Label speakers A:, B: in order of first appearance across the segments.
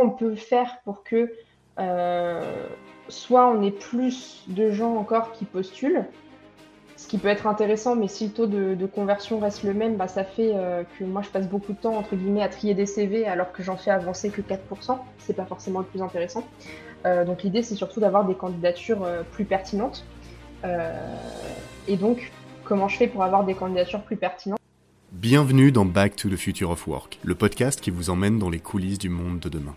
A: on peut faire pour que euh, soit on ait plus de gens encore qui postulent, ce qui peut être intéressant, mais si le taux de, conversion reste le même, bah, ça fait euh, que moi je passe beaucoup de temps entre guillemets à trier des CV alors que j'en fais avancer que 4%. C'est pas forcément le plus intéressant. Euh, donc l'idée c'est surtout d'avoir des candidatures plus pertinentes. et donc comment je fais pour avoir des candidatures plus pertinentes?
B: Bienvenue dans Back to the Future of Work, le podcast qui vous emmène dans les coulisses du monde de demain.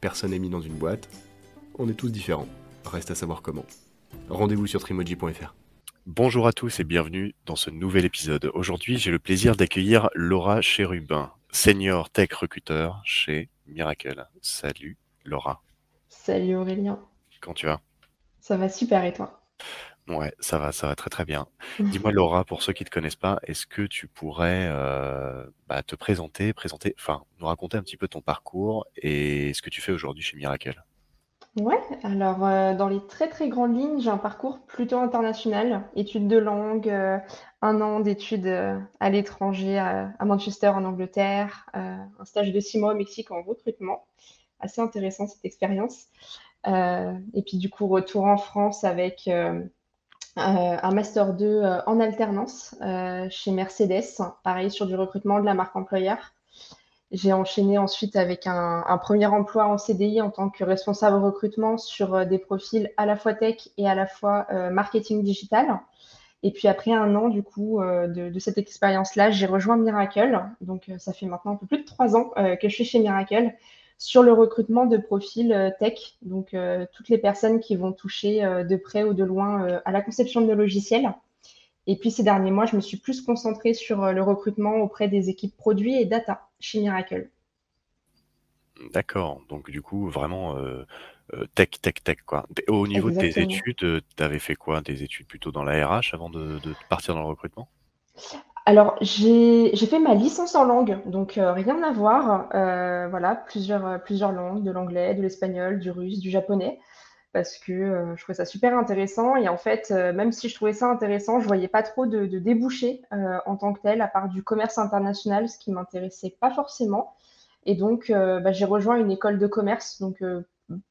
B: personne n'est mis dans une boîte, on est tous différents. Reste à savoir comment. Rendez-vous sur trimoji.fr. Bonjour à tous et bienvenue dans ce nouvel épisode. Aujourd'hui, j'ai le plaisir d'accueillir Laura Chérubin, senior tech recruteur chez Miracle. Salut Laura.
A: Salut Aurélien.
B: Comment tu vas?
A: Ça va super et toi?
B: Ouais, ça va, ça va très très bien. Dis-moi Laura, pour ceux qui ne te connaissent pas, est-ce que tu pourrais euh, bah, te présenter, présenter, enfin nous raconter un petit peu ton parcours et ce que tu fais aujourd'hui chez Miracle?
A: Ouais, alors euh, dans les très très grandes lignes, j'ai un parcours plutôt international, études de langue, euh, un an d'études à l'étranger à, Manchester en Angleterre, un stage de six mois au Mexique en recrutement. Assez intéressant cette expérience. et puis du coup, retour en France avec un master 2 euh, en alternance euh, chez Mercedes, pareil sur du recrutement de la marque employeur. J'ai enchaîné ensuite avec un, premier emploi en CDI en tant que responsable recrutement sur des profils à la fois tech et à la fois marketing digital. Et puis après un an du coup de, cette expérience-là, j'ai rejoint Miracle. Donc ça fait maintenant un peu plus de trois ans que je suis chez Miracle sur le recrutement de profils euh, tech, donc euh, toutes les personnes qui vont toucher euh, de près ou de loin à la conception de nos logiciels. Et puis ces derniers mois, je me suis plus concentrée sur le recrutement auprès des équipes produits et data chez Miracle.
B: D'accord, donc du coup, vraiment tech, tech, tech, quoi. Au niveau de tes études, tu avais fait quoi? Des études plutôt dans la RH avant de partir dans le recrutement?
A: Alors, j'ai fait ma licence en langue, donc euh, rien à voir. Euh, voilà, plusieurs, euh, plusieurs langues, de l'anglais, de l'espagnol, du russe, du japonais, parce que je trouvais ça super intéressant. Et en fait, même si je trouvais ça intéressant, je voyais pas trop de, débouchés en tant que tel, à part du commerce international, ce qui m'intéressait pas forcément. Et donc, bah, j'ai rejoint une école de commerce, donc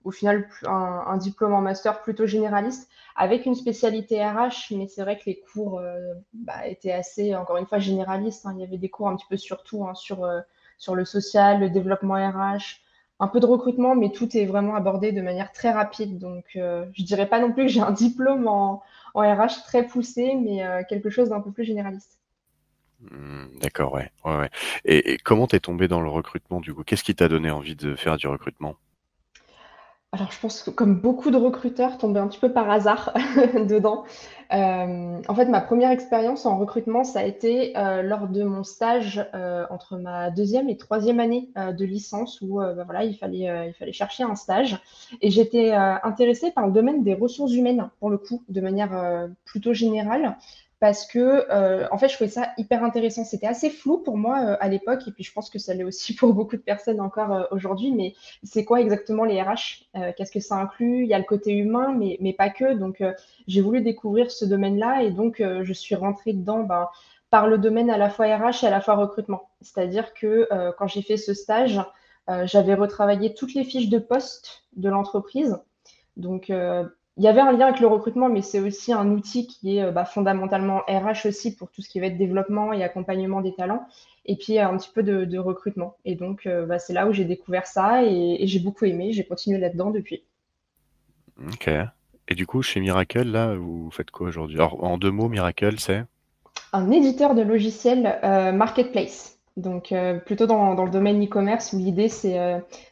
A: au final un, diplôme en master plutôt généraliste avec une spécialité RH, mais c'est vrai que les cours euh, bah, étaient assez, encore une fois, généralistes. Hein. Il y avait des cours un petit peu sur tout, hein, sur, euh, sur le social, le développement RH, un peu de recrutement, mais tout est vraiment abordé de manière très rapide. Donc, euh, je dirais pas non plus que j'ai un diplôme en, RH très poussé, mais euh, quelque chose d'un peu plus généraliste.
C: Mmh, d'accord, ouais. ouais, Et, et comment t'es tombé dans le recrutement du coup? Qu'est-ce qui t'a donné envie de faire du recrutement?
A: Alors, je pense que comme beaucoup de recruteurs, tombés un petit peu par hasard dedans. Euh, en fait, ma première expérience en recrutement, ça a été euh, lors de mon stage euh, entre ma deuxième et troisième année de licence, où bah, voilà, il fallait, il fallait chercher un stage. Et j'étais intéressée par le domaine des ressources humaines, pour le coup, de manière plutôt générale parce que euh, en fait je trouvais ça hyper intéressant. C'était assez flou pour moi euh, à l'époque et puis je pense que ça l'est aussi pour beaucoup de personnes encore euh, aujourd'hui. Mais c'est quoi exactement les RH? Qu'est-ce que ça inclut? Il y a le côté humain, mais, mais pas que. Donc j'ai voulu découvrir ce domaine-là et donc je suis rentrée dedans ben, par le domaine à la fois RH et à la fois recrutement. C'est-à-dire que quand j'ai fait ce stage, j'avais retravaillé toutes les fiches de poste de l'entreprise. Donc il y avait un lien avec le recrutement, mais c'est aussi un outil qui est euh, bah, fondamentalement RH aussi pour tout ce qui va être développement et accompagnement des talents, et puis un petit peu de, recrutement. Et donc, euh, bah, c'est là où j'ai découvert ça et, j'ai beaucoup aimé. J'ai continué là-dedans depuis.
C: Ok. Et du coup, chez Miracle, là, vous faites quoi aujourd'hui? Alors, en deux mots, Miracle, c'est?
A: Un éditeur de logiciels euh, marketplace. Donc, plutôt dans, dans, le domaine e-commerce où l'idée, c'est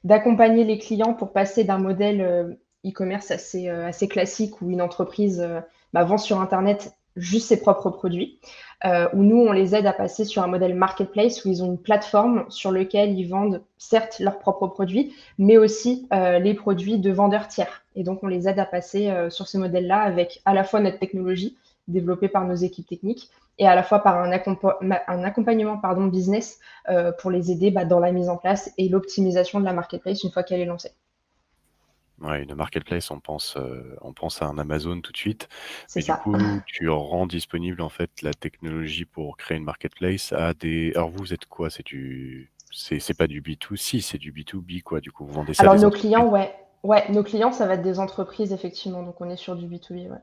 A: d'accompagner les clients pour passer d'un modèle e-commerce assez, euh, assez classique où une entreprise euh, bah, vend sur Internet juste ses propres produits, euh, où nous, on les aide à passer sur un modèle marketplace où ils ont une plateforme sur laquelle ils vendent certes leurs propres produits, mais aussi les produits de vendeurs tiers. Et donc, on les aide à passer sur ce modèle-là avec à la fois notre technologie développée par nos équipes techniques et à la fois par un, accompagnement business pour les aider bah, dans la mise en place et l'optimisation de la marketplace une fois qu'elle est lancée.
C: Ouais, une marketplace, on pense, euh, on pense à un Amazon tout de suite. Mais du coup, tu rends disponible en fait la technologie pour créer une marketplace à des. Alors vous, êtes quoi? C'est du, c'est pas du B2C, c'est du B2B quoi. Du coup, vous vendez ça
A: Alors nos clients, ouais, ouais, nos clients, ça va être des entreprises effectivement. Donc on est sur du B2B, ouais.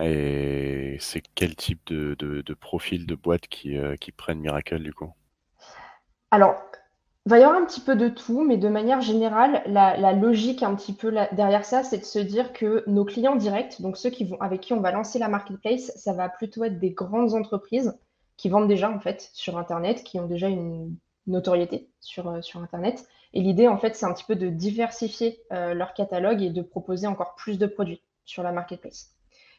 C: Et c'est quel type de, de, de profil de boîte qui, euh, qui prennent Miracle du coup?
A: Alors il va y avoir un petit peu de tout, mais de manière générale, la, logique un petit peu derrière ça, c'est de se dire que nos clients directs, donc ceux qui vont, avec qui on va lancer la marketplace, ça va plutôt être des grandes entreprises qui vendent déjà en fait sur Internet, qui ont déjà une notoriété sur, euh, Internet. Et l'idée en fait, c'est un petit peu de diversifier euh, leur catalogue et de proposer encore plus de produits sur la marketplace.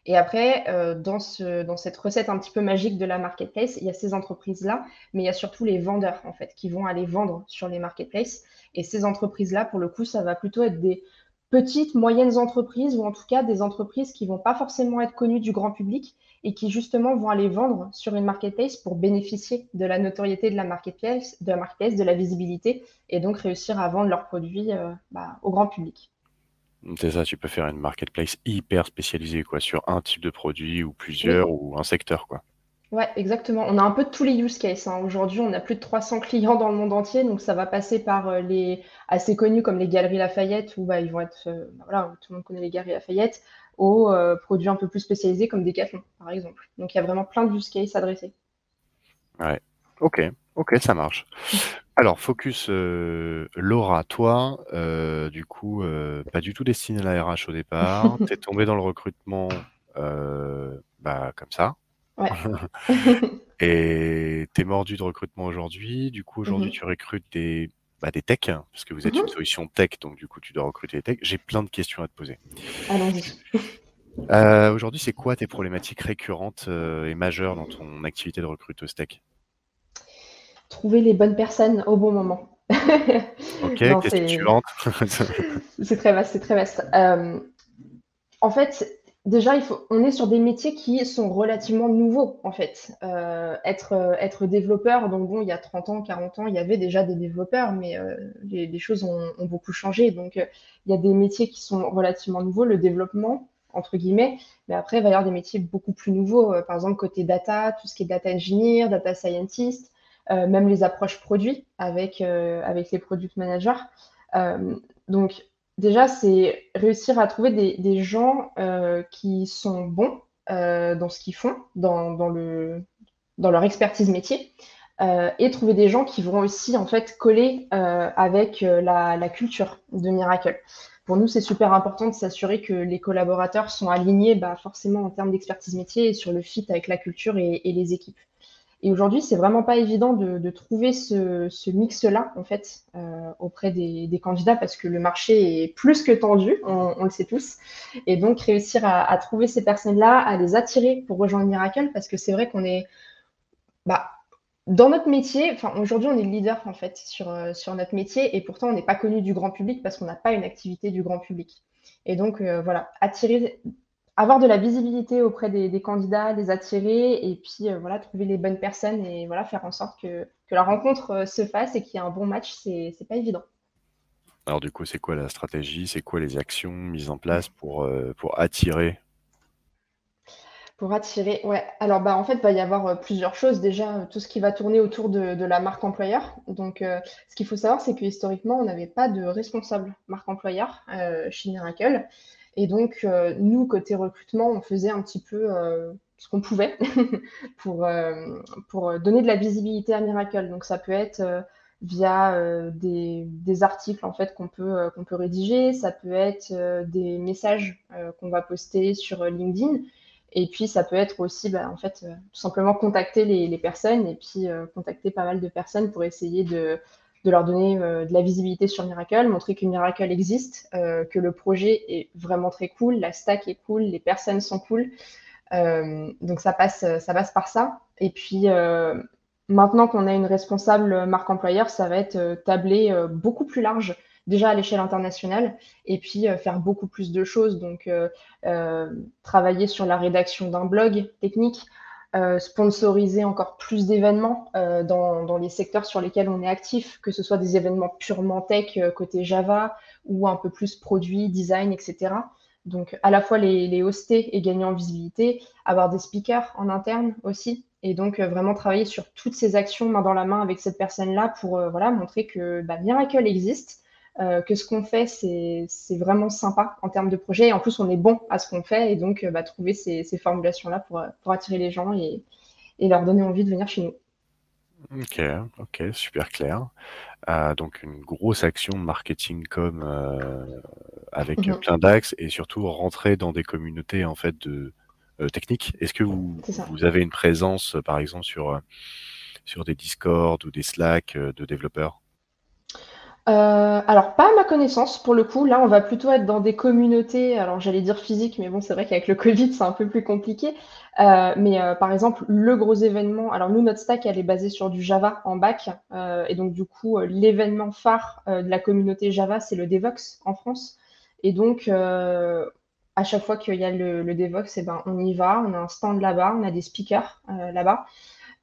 A: Et après, euh, dans, ce, dans cette recette un petit peu magique de la marketplace, il y a ces entreprises-là, mais il y a surtout les vendeurs, en fait, qui vont aller vendre sur les marketplaces. Et ces entreprises-là, pour le coup, ça va plutôt être des petites, moyennes entreprises, ou en tout cas des entreprises qui vont pas forcément être connues du grand public et qui justement vont aller vendre sur une marketplace pour bénéficier de la notoriété de la marketplace, de la, marketplace, de la visibilité, et donc réussir à vendre leurs produits euh, bah, au grand public.
C: C'est ça, tu peux faire une marketplace hyper spécialisée, quoi, sur un type de produit ou plusieurs ou un secteur, quoi.
A: Ouais, exactement. On a un peu de tous les use cases. Hein. Aujourd'hui, on a plus de 300 clients dans le monde entier, donc ça va passer par euh, les assez connus comme les Galeries Lafayette, où bah, ils vont être, euh, bah, voilà, tout le monde connaît les Galeries Lafayette, aux euh, produits un peu plus spécialisés comme Decathlon, par exemple. Donc il y a vraiment plein de use cases adressés.
C: Ouais, ok, ok, ça marche. Alors, focus euh, Laura, toi, euh, du coup, euh, pas du tout destiné à la RH au départ. T'es tombée dans le recrutement bah, comme ça.
A: Ouais.
C: Et t'es mordu de recrutement aujourd'hui. Du coup, aujourd'hui, mhm. tu recrutes des, bah, des techs, hein, parce que vous êtes une mhm. solution tech, donc du coup, tu dois recruter des techs. J'ai plein de questions à te poser.
A: Allons-y.
C: aujourd'hui, c'est quoi tes problématiques récurrentes et majeures dans ton activité de recruteuse tech?
A: Trouver les bonnes personnes au bon moment.
C: ok, question suivante.
A: c'est très vaste, c'est très vaste. Euh, en fait, déjà, il faut, on est sur des métiers qui sont relativement nouveaux, en fait. Euh, être, euh, être développeur, donc bon, il y a 30 ans, 40 ans, il y avait déjà des développeurs, mais les, choses ont, ont, beaucoup changé. Donc, il y a des métiers qui sont relativement nouveaux, le développement, entre guillemets, mais après, il va y avoir des métiers beaucoup plus nouveaux. par exemple, côté data, tout ce qui est data engineer, data scientist, même les approches produits avec, euh, les product managers. Euh, donc, déjà, c'est réussir à trouver des, gens qui sont bons dans ce qu'ils font, dans, dans, le, dans leur expertise métier. et trouver des gens qui vont aussi en fait coller avec la, culture de Miracle. Pour nous, c'est super important de s'assurer que les collaborateurs sont alignés bah, forcément en termes d'expertise métier et sur le fit avec la culture et les équipes. Et aujourd'hui, c'est vraiment pas évident de, trouver ce, mix-là, en fait, euh, auprès des, candidats, parce que le marché est plus que tendu, on, le sait tous. Et donc, réussir à, trouver ces personnes-là, à les attirer pour rejoindre Miracle, parce que c'est vrai qu'on est, bah, dans notre métier, enfin, aujourd'hui, on est leader, en fait, sur, euh, sur notre métier, et pourtant, on n'est pas connu du grand public parce qu'on n'a pas une activité du grand public. Et donc, euh, voilà, attirer avoir de la visibilité auprès des, candidats, les attirer et puis euh, voilà, trouver les bonnes personnes et voilà, faire en sorte que, que la rencontre euh, se fasse et qu'il y ait un bon match, c'est n'est pas évident.
C: Alors du coup, c'est quoi la stratégie? C'est quoi les actions mises en place pour, euh, pour attirer?
A: Pour attirer, ouais. Alors, bah, en fait, il va y avoir plusieurs choses. Déjà, tout ce qui va tourner autour de, de la marque employeur. Donc, ce qu'il faut savoir, c'est que historiquement, on n'avait pas de responsable marque employeur chez Miracle. Et donc, euh, nous, côté recrutement, on faisait un petit peu euh, ce qu'on pouvait pour, euh, pour donner de la visibilité à Miracle. Donc, ça peut être via des, articles en fait qu'on peut, peut rédiger, ça peut être des messages qu'on va poster sur LinkedIn. Et puis, ça peut être aussi, bah, en fait, tout simplement contacter les personnes et puis contacter pas mal de personnes pour essayer de, de leur donner euh, de la visibilité sur Miracle, montrer que Miracle existe, euh, que le projet est vraiment très cool, la stack est cool, les personnes sont cool. Euh, donc ça passe, ça passe par ça. Et puis maintenant qu'on a une responsable marque employeur, ça va être tablé beaucoup plus large déjà à l'échelle internationale, et puis faire beaucoup plus de choses. Donc, travailler sur la rédaction d'un blog technique, euh, sponsoriser encore plus d'événements euh, dans, les secteurs sur lesquels on est actif, que ce soit des événements purement tech euh, côté Java ou un peu plus produit, design, etc. Donc à la fois les, les hoster et gagner en visibilité, avoir des speakers en interne aussi, et donc vraiment travailler sur toutes ces actions main dans la main avec cette personne-là pour voilà montrer que bah, Miracle existe, euh, que ce qu'on fait, c'est vraiment sympa en termes de projet. Et en plus, on est bon à ce qu'on fait. Et donc, euh, bah, trouver ces, ces formulations-là pour, euh, pour, attirer les gens et, et, leur donner envie de venir chez nous.
C: Ok, ok, super clair. Euh, donc une grosse action marketing com euh, avec mm -hmm. plein d'axes et surtout rentrer dans des communautés en fait de techniques. Est-ce que vous, vous avez une présence, par exemple, sur sur des Discord ou des Slack de développeurs?
A: Euh, alors, pas à ma connaissance, pour le coup. Là, on va plutôt être dans des communautés, alors j'allais dire physiques, mais bon, c'est vrai qu'avec le Covid, c'est un peu plus compliqué. Euh, mais euh, par exemple, le gros événement, alors nous, notre stack, elle est basée sur du Java en bac. Euh, et donc, du coup, euh, l'événement phare euh, de la communauté Java, c'est le Devox en France. Et donc, à chaque fois qu'il y a le, le Devox, eh ben, on y va, on a un stand là-bas, on a des speakers là-bas.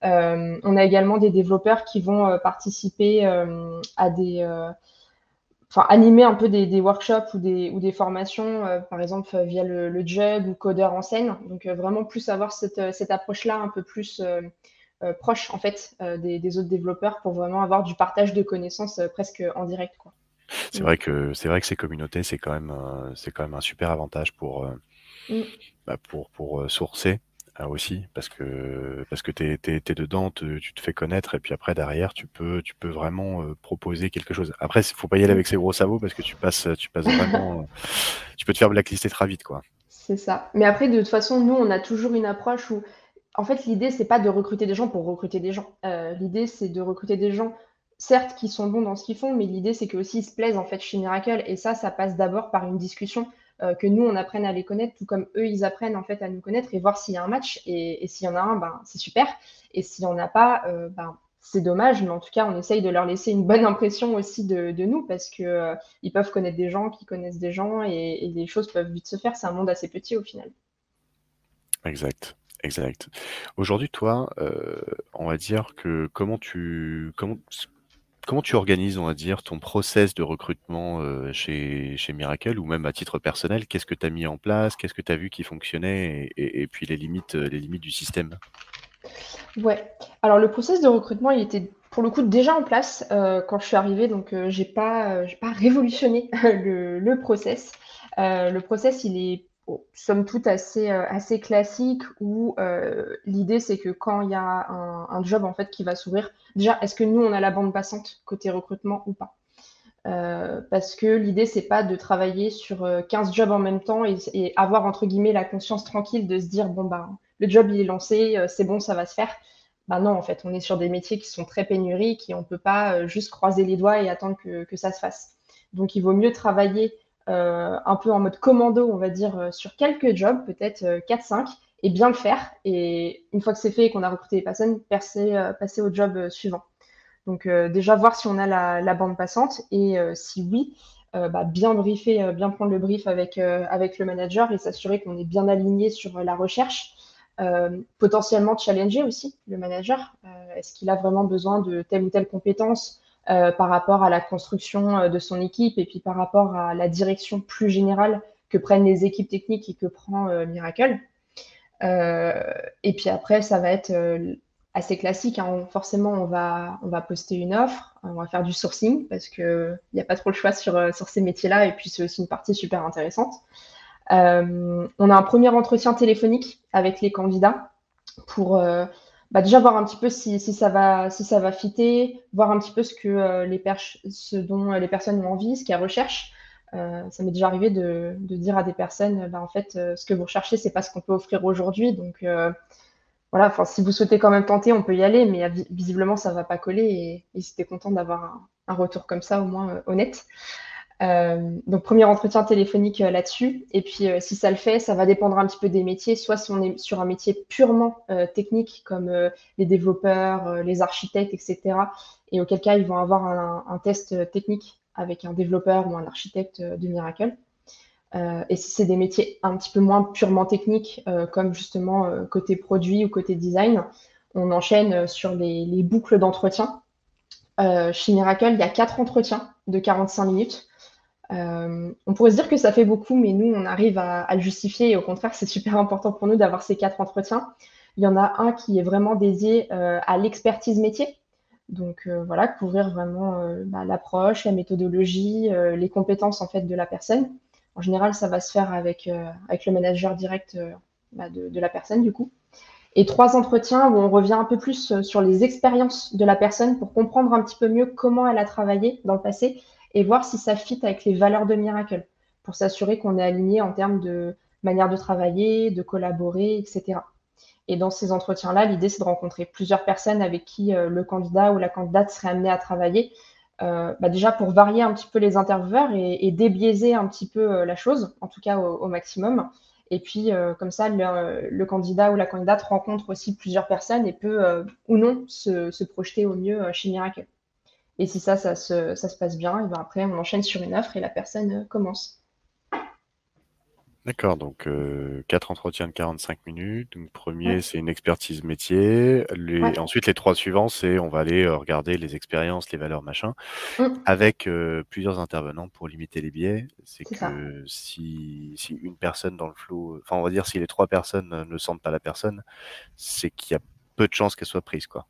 A: Euh, on a également des développeurs qui vont euh, participer euh, à des enfin animer un peu des, des, workshops ou des, ou des formations, euh, par exemple via le, le Jug ou Codeur en scène. Donc euh, vraiment plus avoir cette, cette approche-là un peu plus euh, proche en fait des, des, autres développeurs pour vraiment avoir du partage de connaissances presque en direct.
C: C'est vrai que c'est vrai que ces communautés c'est quand même c'est quand même un super avantage pour mm. bah, pour pour sourcer ah, aussi parce que parce que t'es es, es, dedans, te, tu te fais connaître et puis après derrière tu peux tu peux vraiment euh, proposer quelque chose. Après il faut pas y aller avec ses gros sabots parce que tu passes tu passes vraiment euh, tu peux te faire blacklister très vite quoi.
A: C'est ça. Mais après de toute façon nous on a toujours une approche où en fait l'idée c'est pas de recruter des gens pour recruter des gens. Euh, l'idée c'est de recruter des gens certes qui sont bons dans ce qu'ils font mais l'idée c'est que aussi ils se plaisent en fait chez Miracle et ça ça passe d'abord par une discussion euh, que nous, on apprenne à les connaître, tout comme eux, ils apprennent en fait à nous connaître et voir s'il y a un match. Et, s'il y en a un, ben, c'est super. Et s'il n'y en a pas, euh, ben, c'est dommage, mais en tout cas, on essaye de leur laisser une bonne impression aussi de, nous parce que euh, peuvent connaître des gens qui connaissent des gens et, les choses peuvent vite se faire. C'est un monde assez petit au final.
C: Exact. Exact. Aujourd'hui, toi, on va dire que comment tu comment comment tu organises, on va dire, ton process de recrutement euh, chez, chez Miracle ou même à titre personnel? Qu'est-ce que tu as mis en place? Qu'est-ce que tu as vu qui fonctionnait et, puis les limites, euh, les limites du système?
A: Ouais. Alors le process de recrutement, il était pour le coup déjà en place euh, quand je suis arrivée, donc euh, j'ai pas, pas révolutionné le, le process. le process, il est somme toute assez, assez classique où l'idée c'est que quand il y a un, job en fait qui va s'ouvrir, déjà est-ce que nous on a la bande passante côté recrutement ou pas? Euh, parce que l'idée, c'est pas de travailler sur 15 euh, jobs en même temps et, avoir, entre guillemets, la conscience tranquille de se dire, bon, bah, le job, il est lancé, euh, c'est bon, ça va se faire. Bah non, en fait, on est sur des métiers qui sont très pénuriques et on peut pas juste croiser les doigts et attendre que, ça se fasse. Donc, il vaut mieux travailler un peu en mode commando, on va dire, sur quelques jobs, peut-être 4-5, et bien le faire. Et une fois que c'est fait et qu'on a recruté les personnes, passer, au job suivant. Donc euh, déjà voir si on a la, bande passante et euh, si oui, euh, bah, bien briefer, bien prendre le brief avec le manager et s'assurer qu'on est bien aligné sur la recherche. potentiellement challenger aussi le manager. Est-ce qu'il a vraiment besoin de telle ou telle compétence? Par rapport à la construction de son équipe et puis par rapport à la direction plus générale que prennent les équipes techniques et que prend Miracle. et puis après, ça va être assez classique. Hein. Forcément, on va, on va poster une offre, on va faire du sourcing parce qu'il n'y a pas trop le choix sur, euh, sur ces métiers-là et puis c'est aussi une partie super intéressante. Euh, on a un premier entretien téléphonique avec les candidats pour euh, bah déjà voir un petit peu si, si, ça va, si ça va fitter, voir un petit peu ce, que, les ce dont les personnes ont envie, ce qu'elles recherchent. ça m'est déjà arrivé de, de, dire à des personnes, bah, en fait, ce que vous recherchez, c'est pas ce qu'on peut offrir aujourd'hui. Donc, voilà, si vous souhaitez quand même tenter, on peut y aller, mais visiblement, ça va pas coller et, et c'était content d'avoir un, retour comme ça, au moins euh, honnête. Euh, donc, premier entretien téléphonique euh, là-dessus. Et puis, si ça le fait, ça va dépendre un petit peu des métiers. Soit si on est sur un métier purement technique, comme les développeurs, les architectes, etc., et auquel cas, ils vont avoir un, test technique avec un développeur ou un architecte de Miracle. Euh, et si c'est des métiers un petit peu moins purement techniques, euh, comme justement euh, côté produit ou côté design, on enchaîne sur les, boucles d'entretien. chez Miracle, il y a quatre entretiens de 45 minutes. On pourrait se dire que ça fait beaucoup, mais nous, on arrive à, le justifier et au contraire, c'est super important pour nous d'avoir ces quatre entretiens. Il y en a un qui est vraiment dédié à l'expertise métier. Donc voilà, couvrir vraiment bah, l'approche, la méthodologie, les compétences en fait de la personne. En général, ça va se faire avec, euh, le manager direct euh, bah, de, la personne, du coup. Et trois entretiens où on revient un peu plus euh, sur les expériences de la personne pour comprendre un petit peu mieux comment elle a travaillé dans le passé et voir si ça fit avec les valeurs de Miracle pour s'assurer qu'on est aligné en termes de manière de travailler, de collaborer, etc. Et dans ces entretiens-là, l'idée, c'est de rencontrer plusieurs personnes avec qui le candidat ou la candidate serait amené à travailler euh, bah déjà pour varier un petit peu les intervieweurs et, débiaiser un petit peu euh, la chose, en tout cas au, maximum. Et puis, euh, comme ça, le, candidat ou la candidate rencontre aussi plusieurs personnes et peut ou non se, projeter au mieux chez Miracle. Et si ça, ça se, passe bien, et ben après, on enchaîne sur une offre et la personne commence.
B: D'accord, donc euh, quatre entretiens de 45 minutes. Donc premier, c'est une expertise métier. Ensuite, les trois suivants, c'est on va aller euh, regarder les expériences, les valeurs, machin, mmh. avec euh, plusieurs intervenants pour limiter les biais. C'est que si, si une personne dans le flou, enfin on va dire si les trois personnes ne sentent pas la personne, c'est qu'il y a peu de chances qu'elle soit prise, quoi.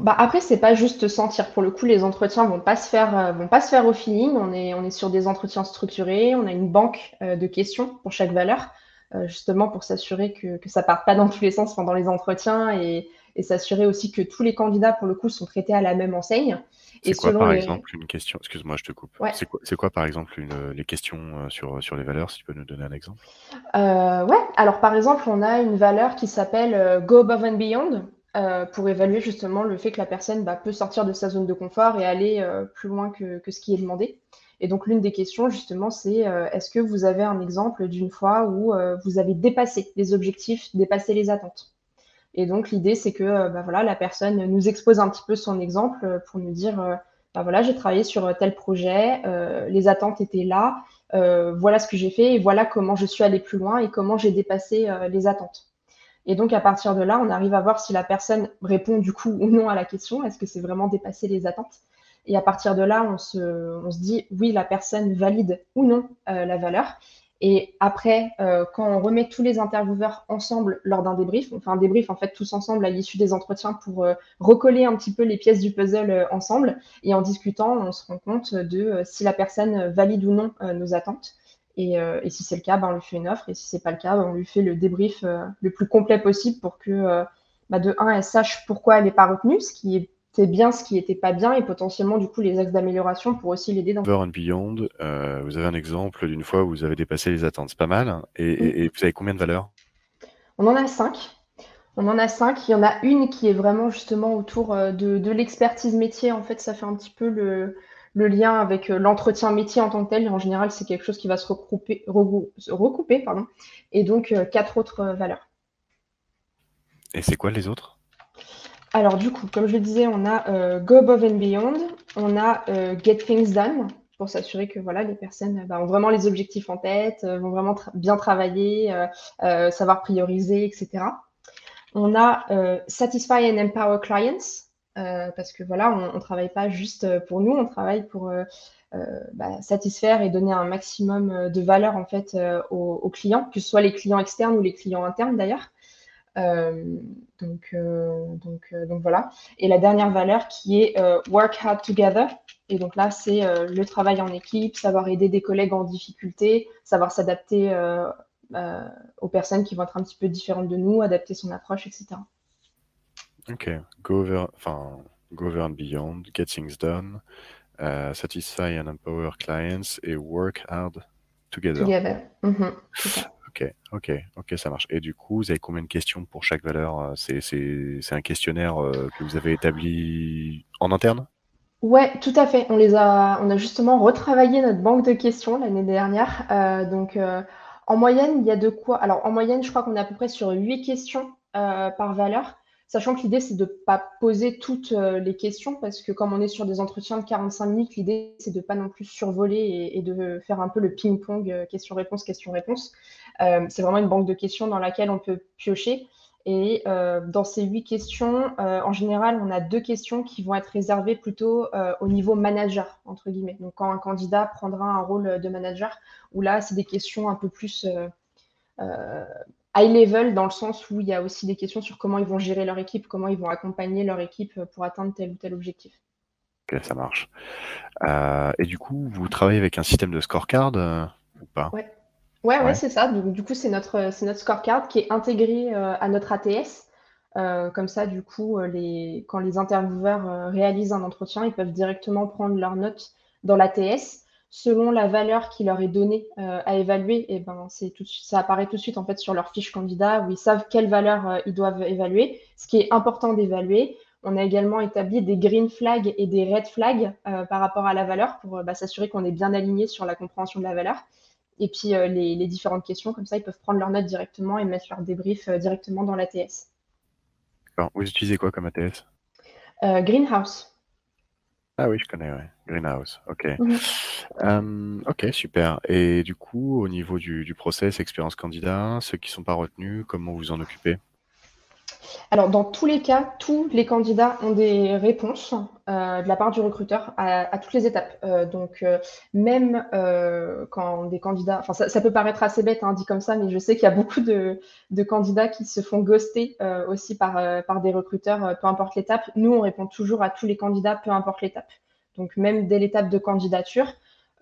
A: Bah après, c'est pas juste sentir. Pour le coup, les entretiens vont pas se faire, euh, vont pas se faire au feeling. On est, on est sur des entretiens structurés. On a une banque euh, de questions pour chaque valeur, euh, justement pour s'assurer que, que ça parte pas dans tous les sens pendant les entretiens et, et s'assurer aussi que tous les candidats, pour le coup, sont traités à la même enseigne.
B: C'est quoi, par exemple, une question Excuse-moi, je te coupe. C'est quoi, quoi, par exemple, une, les questions sur, sur les valeurs Si tu peux nous donner un exemple?
A: Euh, Ouais. Alors, par exemple, on a une valeur qui s'appelle Go Above and Beyond. Euh, pour évaluer justement le fait que la personne bah, peut sortir de sa zone de confort et aller euh, plus loin que, ce qui est demandé. Et donc l'une des questions justement, c'est euh, est-ce que vous avez un exemple d'une fois où vous avez dépassé les objectifs, dépassé les attentes? Et donc l'idée, c'est que bah, voilà, la personne nous expose un petit peu son exemple pour nous dire bah, voilà, j'ai travaillé sur tel projet, les attentes étaient là, voilà ce que j'ai fait et voilà comment je suis allé plus loin et comment j'ai dépassé les attentes. Et donc, à partir de là, on arrive à voir si la personne répond du coup ou non à la question. Est-ce que c'est vraiment dépassé les attentes? Et à partir de là, on se, on se dit oui, la personne valide ou non euh, la valeur. Et après, euh, quand on remet tous les intervieweurs ensemble lors d'un débrief, on fait un débrief en fait tous ensemble à l'issue des entretiens pour euh, recoller un petit peu les pièces du puzzle ensemble. Et en discutant, on se rend compte de si la personne valide ou non nos attentes. Et, si c'est le cas, ben, on lui fait une offre. Et si c'est pas le cas, ben, on lui fait le débrief le plus complet possible pour que, bah, de un, elle sache pourquoi elle n'est pas retenue, ce qui est c'est bien ce qui n'était pas bien et potentiellement du coup les axes d'amélioration pour aussi l'aider dans.
B: Over and Beyond, euh, vous avez un exemple d'une fois où vous avez dépassé les attentes, c'est pas mal. Hein. Et, vous avez combien de valeurs?
A: On en a cinq. On en a cinq. Il y en a une qui est vraiment justement autour euh, de, l'expertise métier. En fait, ça fait un petit peu le, lien avec euh, l'entretien métier en tant que tel. En général, c'est quelque chose qui va se recouper, recouper pardon. et donc quatre autres valeurs.
B: Et c'est quoi les autres?
A: Alors du coup, comme je le disais, on a euh, Go Above and Beyond, on a euh, Get Things Done, pour s'assurer que voilà, les personnes bah, ont vraiment les objectifs en tête, euh, vont vraiment bien travailler, savoir prioriser, etc. On a Satisfy and Empower Clients, parce que voilà, on ne travaille pas juste pour nous, on travaille pour bah, satisfaire et donner un maximum de valeur en fait aux, clients, que ce soit les clients externes ou les clients internes d'ailleurs. Euh, euh, euh, donc voilà. Et la dernière valeur qui est work hard together. Et donc là, c'est le travail en équipe, savoir aider des collègues en difficulté, savoir s'adapter aux personnes qui vont être un petit peu différentes de nous, adapter son approche, etc.
B: Ok, go enfin, go over and beyond, get things done, satisfy and empower clients et work hard together.
A: Together. Mhm,
B: Ok, ok, ok, ça marche. Et du coup, vous avez combien de questions pour chaque valeur euh, C'est un questionnaire euh, que vous avez établi en interne?
A: Ouais, tout à fait. On les a, on a justement retravaillé notre banque de questions l'année dernière. Euh, donc, en moyenne, il y a de quoi. Alors, en moyenne, je crois qu'on est à peu près sur 8 questions par valeur. Sachant que l'idée, c'est de ne pas poser toutes euh, les questions, parce que comme on est sur des entretiens de 45 minutes, l'idée, c'est de ne pas non plus survoler et, de faire un peu le ping-pong, euh, question-réponse, question-réponse. Euh, c'est vraiment une banque de questions dans laquelle on peut piocher. Et dans ces huit questions, en général, on a deux questions qui vont être réservées plutôt au niveau manager, entre guillemets. Donc, quand un candidat prendra un rôle de manager, où là, c'est des questions un peu plus high level dans le sens où il y a aussi des questions sur comment ils vont gérer leur équipe, comment ils vont accompagner leur équipe pour atteindre tel ou tel objectif.
B: Ok, ça marche. Euh, et du coup, vous travaillez avec un système de scorecard euh, ou pas?
A: Ouais, ouais, ouais. c'est ça. Du, coup, c'est notre, c'est notre scorecard qui est intégré euh, à notre ATS. comme ça, du coup, les, quand les intervieweurs réalisent un entretien, ils peuvent directement prendre leurs notes dans l'ATS selon la valeur qui leur est donnée euh, à évaluer, et ben c'est tout, ça apparaît tout de suite en fait sur leur fiche candidat où ils savent quelle valeur euh, ils doivent évaluer. Ce qui est important d'évaluer. On a également établi des green flags et des red flags euh, par rapport à la valeur pour bah, s'assurer qu'on est bien aligné sur la compréhension de la valeur. Et puis les, les, différentes questions, comme ça, ils peuvent prendre leur note directement et mettre leur débrief directement dans l'ATS.
B: Vous utilisez quoi comme ATS
A: Greenhouse.
B: Ah oui, je connais, ouais. Greenhouse, ok. Mmh. Ok, super. Et du coup, au niveau du, process, expérience candidat, ceux qui ne sont pas retenus, comment vous en occupez?
A: Alors, dans tous les cas, tous les candidats ont des réponses euh, de la part du recruteur à, toutes les étapes. Euh, donc, euh, même quand des candidats, enfin, ça, peut paraître assez bête, hein, dit comme ça, mais je sais qu'il y a beaucoup de, candidats qui se font ghoster aussi par, par des recruteurs, peu importe l'étape. Nous, on répond toujours à tous les candidats, peu importe l'étape. Donc, même dès l'étape de candidature,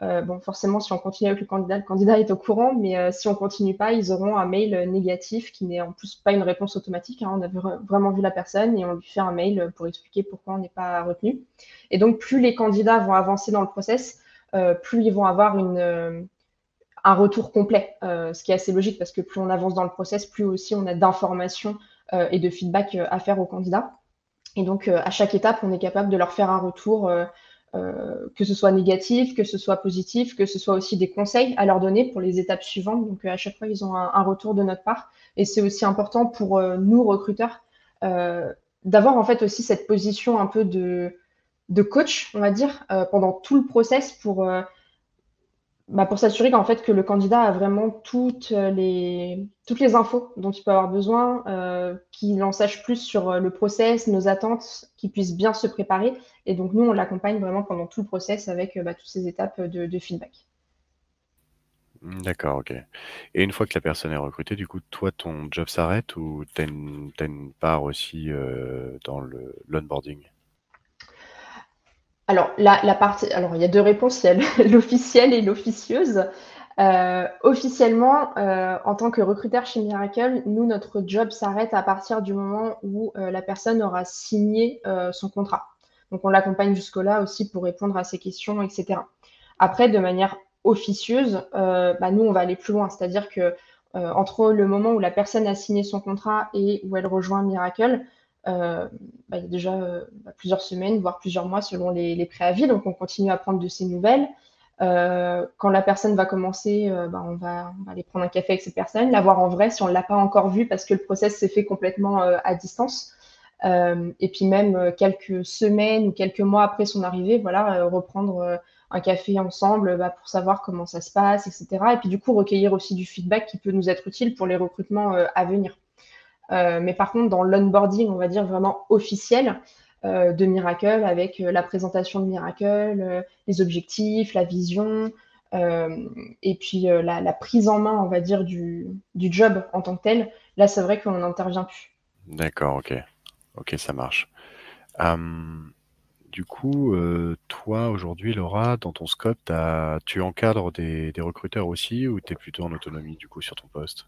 A: euh, bon, forcément, si on continue avec le candidat, le candidat est au courant, mais euh, si on continue pas, ils auront un mail négatif qui n'est en plus pas une réponse automatique. Hein. On a vraiment vu la personne et on lui fait un mail pour expliquer pourquoi on n'est pas retenu. Et donc, plus les candidats vont avancer dans le process, euh, plus ils vont avoir un retour complet, ce qui est assez logique parce que plus on avance dans le process, plus aussi on a d'informations et de feedback à faire aux candidats. Et donc, à chaque étape, on est capable de leur faire un retour euh, que ce soit négatif, que ce soit positif, que ce soit aussi des conseils à leur donner pour les étapes suivantes. Donc, à chaque fois, ils ont un, retour de notre part. Et c'est aussi important pour euh, nous, recruteurs, euh, d'avoir en fait aussi cette position un peu de, de coach, on va dire, pendant tout le process pour bah, pour s'assurer qu'en fait que le candidat a vraiment toutes les, toutes les infos dont il peut avoir besoin, euh, qu'il en sache plus sur euh, le process, nos attentes, qu'il puisse bien se préparer. Et donc nous, on l'accompagne vraiment pendant tout le process avec euh, bah, toutes ces étapes de, feedback.
B: D'accord, ok. Et une fois que la personne est recrutée, du coup, toi, ton job s'arrête ou tu as, une part aussi dans l'onboarding?
A: Alors, la, partie, alors, il y a deux réponses, l'officielle et l'officieuse. Euh, officiellement, euh, en tant que recruteur chez Miracle, nous, notre job s'arrête à partir du moment où euh, la personne aura signé son contrat. Donc, on l'accompagne jusque-là aussi pour répondre à ses questions, etc. Après, de manière officieuse, bah, nous, on va aller plus loin. C'est-à-dire que entre le moment où la personne a signé son contrat et où elle rejoint Miracle, bah, il y a déjà bah, plusieurs semaines, voire plusieurs mois selon les, préavis. Donc, on continue à prendre de ses nouvelles. Euh, quand la personne va commencer, euh, bah, on, va, aller prendre un café avec cette personne, la voir en vrai si on ne l'a pas encore vue parce que le process s'est fait complètement euh, à distance. et puis même quelques semaines ou quelques mois après son arrivée, voilà, reprendre un café ensemble pour savoir comment ça se passe, etc. Et puis du coup, recueillir aussi du feedback qui peut nous être utile pour les recrutements à venir. Mais par contre, dans l'onboarding, on va dire vraiment officiel, euh, de Miracle avec euh, la présentation de Miracle, euh, les objectifs, la vision, et puis la, prise en main, on va dire, du, job en tant que tel. Là, c'est vrai qu'on n'intervient plus.
B: D'accord, ok. Ok, ça marche. du coup, toi, aujourd'hui, Laura, dans ton scope, tu encadres des, des recruteurs aussi ou tu es plutôt en autonomie, du coup, sur ton poste?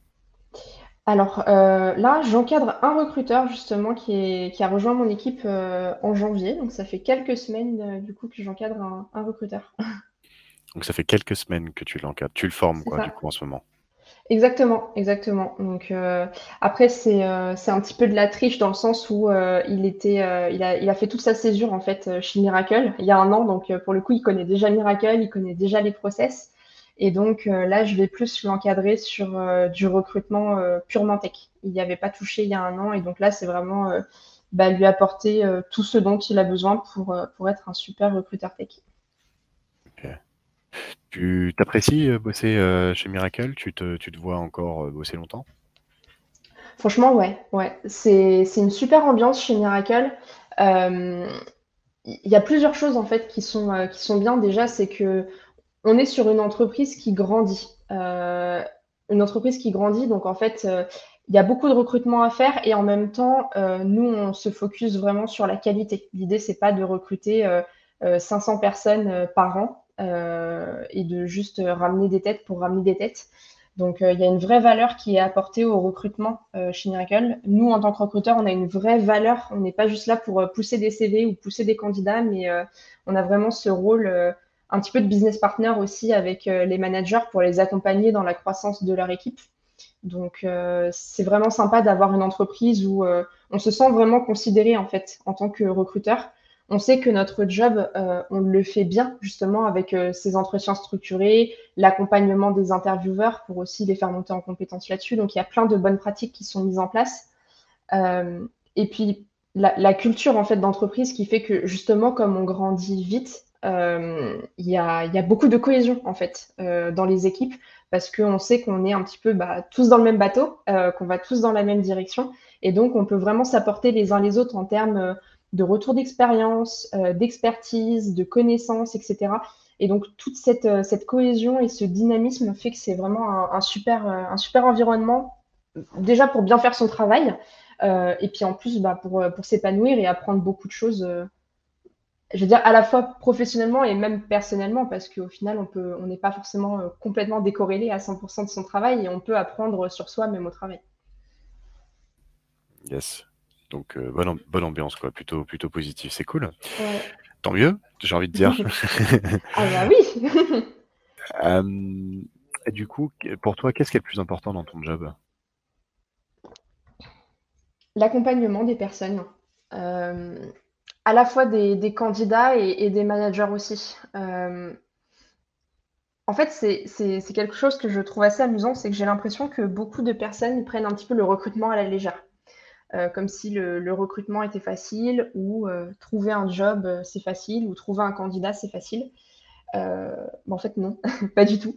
A: Alors euh, là, j'encadre un recruteur justement qui, qui a rejoint mon équipe euh, en janvier. Donc ça fait quelques semaines euh, du coup que j'encadre un, recruteur.
B: Donc ça fait quelques semaines que tu l'encadres. Tu le formes quoi du coup en ce moment.
A: Exactement, exactement. Donc après c'est c'est un petit peu de la triche dans le sens où il était il a il a fait toute sa césure en fait chez Miracle il y a un an. Donc pour le coup il connaît déjà Miracle, il connaît déjà les process. Et donc euh, là, je vais plus l'encadrer sur euh, du recrutement euh, purement tech. Il n'y avait pas touché il y a un an. Et donc là, c'est vraiment bah, lui apporter tout ce dont il a besoin pour, pour être un super recruteur tech.
B: Tu t'apprécies bosser chez Miracle? Tu te, tu te vois encore bosser longtemps?
A: Franchement, ouais. ouais. C'est une super ambiance chez Miracle. Il y a plusieurs choses en fait qui sont, qui sont bien. Déjà, c'est que on est sur une entreprise qui grandit. Euh, une entreprise qui grandit, donc en fait, euh, il y a beaucoup de recrutement à faire et en même temps, euh, nous, on se focus vraiment sur la qualité. L'idée, c'est pas de recruter 500 personnes par an et de juste ramener des têtes pour ramener des têtes. Donc, il y a une vraie valeur qui est apportée au recrutement chez Miracle. Nous, en tant que recruteurs, on a une vraie valeur. On n'est pas juste là pour pousser des CV ou pousser des candidats, mais on a vraiment ce rôle un petit peu de business partner aussi avec euh, les managers pour les accompagner dans la croissance de leur équipe. Donc euh, c'est vraiment sympa d'avoir une entreprise où euh, on se sent vraiment considéré en fait en tant que recruteur. On sait que notre job, on le fait bien justement avec ces entretiens structurés, l'accompagnement des intervieweurs pour aussi les faire monter en compétences là-dessus. Donc il y a plein de bonnes pratiques qui sont mises en place. et puis la, culture en fait d'entreprise qui fait que justement comme on grandit vite, il y, a, beaucoup de cohésion en fait euh, dans les équipes parce qu'on sait qu'on est un petit peu bah, tous dans le même bateau, euh, qu'on va tous dans la même direction et donc on peut vraiment s'apporter les uns les autres en termes de retour d'expérience, d'expertise, de connaissances, etc. Et donc toute cette, cohésion et ce dynamisme fait que c'est vraiment un, super, environnement, déjà pour bien faire son travail, et puis en plus bah, pour s'épanouir et apprendre beaucoup de choses je veux dire, à la fois professionnellement et même personnellement, parce qu'au final, on peut, on n'est pas forcément euh, complètement décorrélé à 100% de son travail et on peut apprendre sur soi même au travail.
B: Yes. Donc, euh, bonne, bonne, ambiance, quoi. Plutôt, plutôt positif. C'est cool. Tant mieux, j'ai envie de dire.
A: ah bah oui
B: euh, Du coup, pour toi, qu'est-ce qui est le plus important dans ton job?
A: L'accompagnement des personnes à la fois des, candidats et, des managers aussi. Euh, en fait, c'est quelque chose que je trouve assez amusant, c'est que j'ai l'impression que beaucoup de personnes prennent un petit peu le recrutement à la légère. Euh, comme si le, recrutement était facile, ou euh, trouver un job, c'est facile, ou trouver un candidat, c'est facile. en fait, non, pas du tout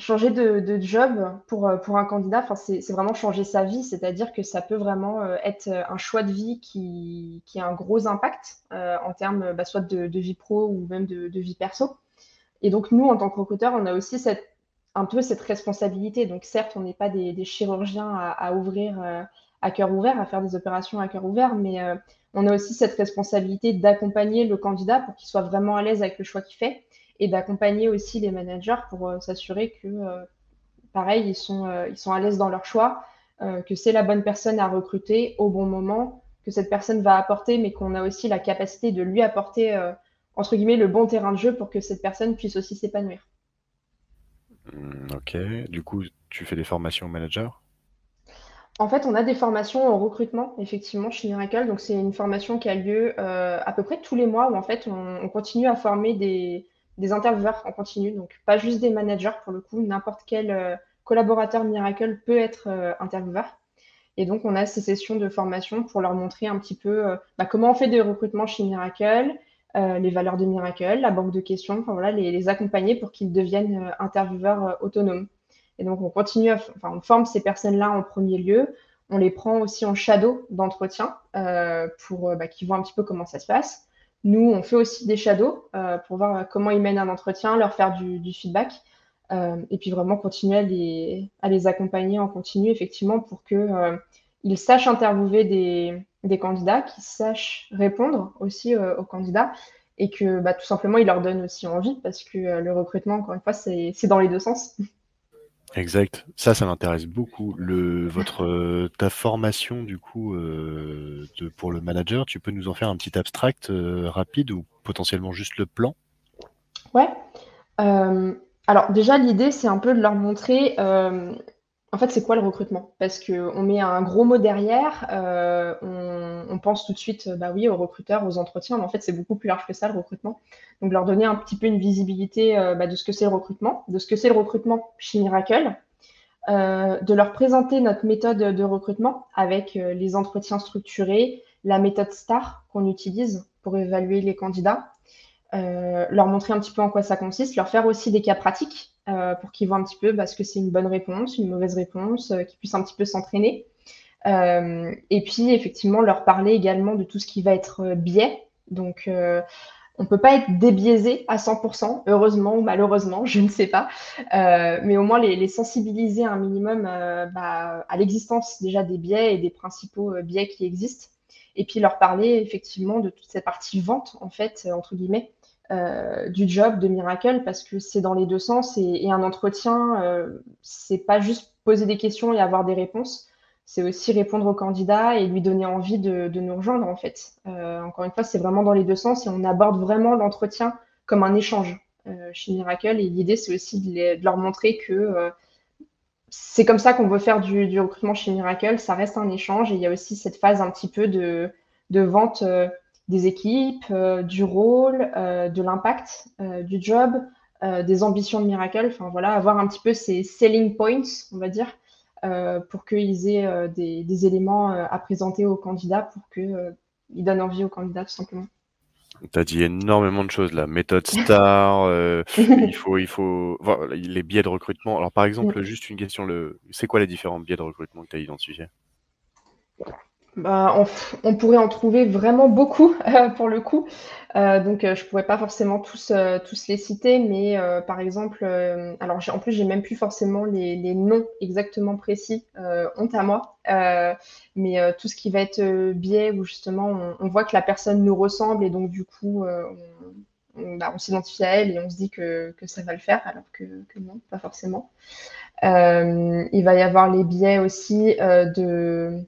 A: changer de, job pour, euh, un candidat, c'est vraiment changer sa vie, c'est-à-dire que ça peut vraiment euh, être euh, un choix de vie qui, a un gros impact en termes bah, soit de, vie pro ou même de, vie perso. Et donc nous, en tant que recruteur, on a aussi un peu cette responsabilité. Donc certes, on n'est pas des, chirurgiens à, ouvrir à cœur ouvert, à faire des opérations à cœur ouvert, mais on a aussi cette responsabilité d'accompagner le candidat pour qu'il soit vraiment à l'aise avec le choix qu'il fait et d'accompagner aussi les managers pour s'assurer que, pareil, ils sont, ils sont à l'aise dans leur choix, que c'est la bonne personne à recruter au bon moment, que cette personne va apporter, mais qu'on a aussi la capacité de lui apporter, entre guillemets, le bon terrain de jeu pour que cette personne puisse aussi s'épanouir.
B: Mmh, ok, du coup, tu fais des formations au manager
A: en fait, on a des formations en recrutement, effectivement, chez Miracle. Donc, c'est une formation qui a lieu euh, à peu près tous les mois où, en fait, on, continue à former des, intervieweurs en continu. Donc, pas juste des managers, pour le coup. N'importe quel euh, collaborateur Miracle peut être euh, intervieweur. Et donc, on a ces sessions de formation pour leur montrer un petit peu bah, comment on fait des recrutements chez Miracle, les valeurs de Miracle, la banque de questions, enfin voilà, les, accompagner pour qu'ils deviennent intervieweurs autonomes. Et donc, on continue, enfin, on forme ces personnes-là en premier lieu. On les prend aussi en shadow d'entretien euh, pour euh, bah, qu'ils voient un petit peu comment ça se passe. Nous, on fait aussi des shadows euh, pour voir comment ils mènent un entretien, leur faire du, feedback. et puis vraiment continuer à les, à les, accompagner en continu, effectivement, pour qu'ils sachent interviewer des, des candidats, qu'ils sachent répondre aussi aux candidats et que bah, tout simplement, ils leur donnent aussi envie parce que le recrutement, encore une fois, c'est dans les deux sens.
B: Exact. Ça, ça m'intéresse beaucoup. Votre, euh, ta formation, du coup, euh, pour le manager, tu peux nous en faire un petit abstract euh, rapide ou potentiellement juste le plan?
A: Ouais. alors, déjà, l'idée, c'est un peu de leur montrer en fait, c'est quoi le recrutement? Parce qu'on met un gros mot derrière, euh, on, pense tout de suite, bah oui, aux recruteurs, aux entretiens, mais en fait, c'est beaucoup plus large que ça, le recrutement. Donc, leur donner un petit peu une visibilité euh, bah, de ce que c'est le recrutement, de ce que c'est le recrutement chez Miracle, euh, de leur présenter notre méthode de recrutement avec les entretiens structurés, la méthode STAR qu'on utilise pour évaluer les candidats, leur montrer un petit peu en quoi ça consiste, leur faire aussi des cas pratiques euh, pour qu'ils voient un petit peu parce que c'est une bonne réponse, une mauvaise réponse, euh, qu'ils puissent un petit peu s'entraîner. Euh, et puis, effectivement, leur parler également de tout ce qui va être biais. Donc, on ne peut pas être débiaisé à 100%, heureusement ou malheureusement, je ne sais pas. mais au moins les, sensibiliser un minimum bah, à l'existence déjà des biais et des principaux biais qui existent. Et puis leur parler effectivement de toute cette partie vente, en fait, entre guillemets, euh, du job de Miracle parce que c'est dans les deux sens et, un entretien, euh, c'est pas juste poser des questions et avoir des réponses, c'est aussi répondre au candidat et lui donner envie de, nous rejoindre en fait. Euh, encore une fois, c'est vraiment dans les deux sens et on aborde vraiment l'entretien comme un échange chez Miracle et l'idée c'est aussi de, leur montrer que c'est comme ça qu'on veut faire du, recrutement chez Miracle, ça reste un échange et il y a aussi cette phase un petit peu de, de vente des équipes, euh, du rôle, euh, de l'impact euh, du job, des ambitions de Miracle. Enfin voilà, avoir un petit peu ces selling points, on va dire, pour qu'ils aient des, éléments à présenter aux candidats pour qu'ils donnent envie aux candidats tout simplement.
B: Tu as dit énormément de choses là. Méthode STAR, il faut, il faut, les biais de recrutement. Alors par exemple, juste une question, le... c'est quoi les différents biais de recrutement que tu as identifiés?
A: Bah, on, pourrait en trouver vraiment beaucoup euh, pour le coup. Euh, donc, euh, je pourrais pas forcément tous, tous les citer, mais par exemple, alors en plus, j'ai même plus forcément les, noms exactement précis, honte à moi. mais tout ce qui va être biais, où justement on, voit que la personne nous ressemble et donc du coup, on, bah, on s'identifie à elle et on se dit que, ça va le faire, alors que, que non, pas forcément. il va y avoir les biais aussi de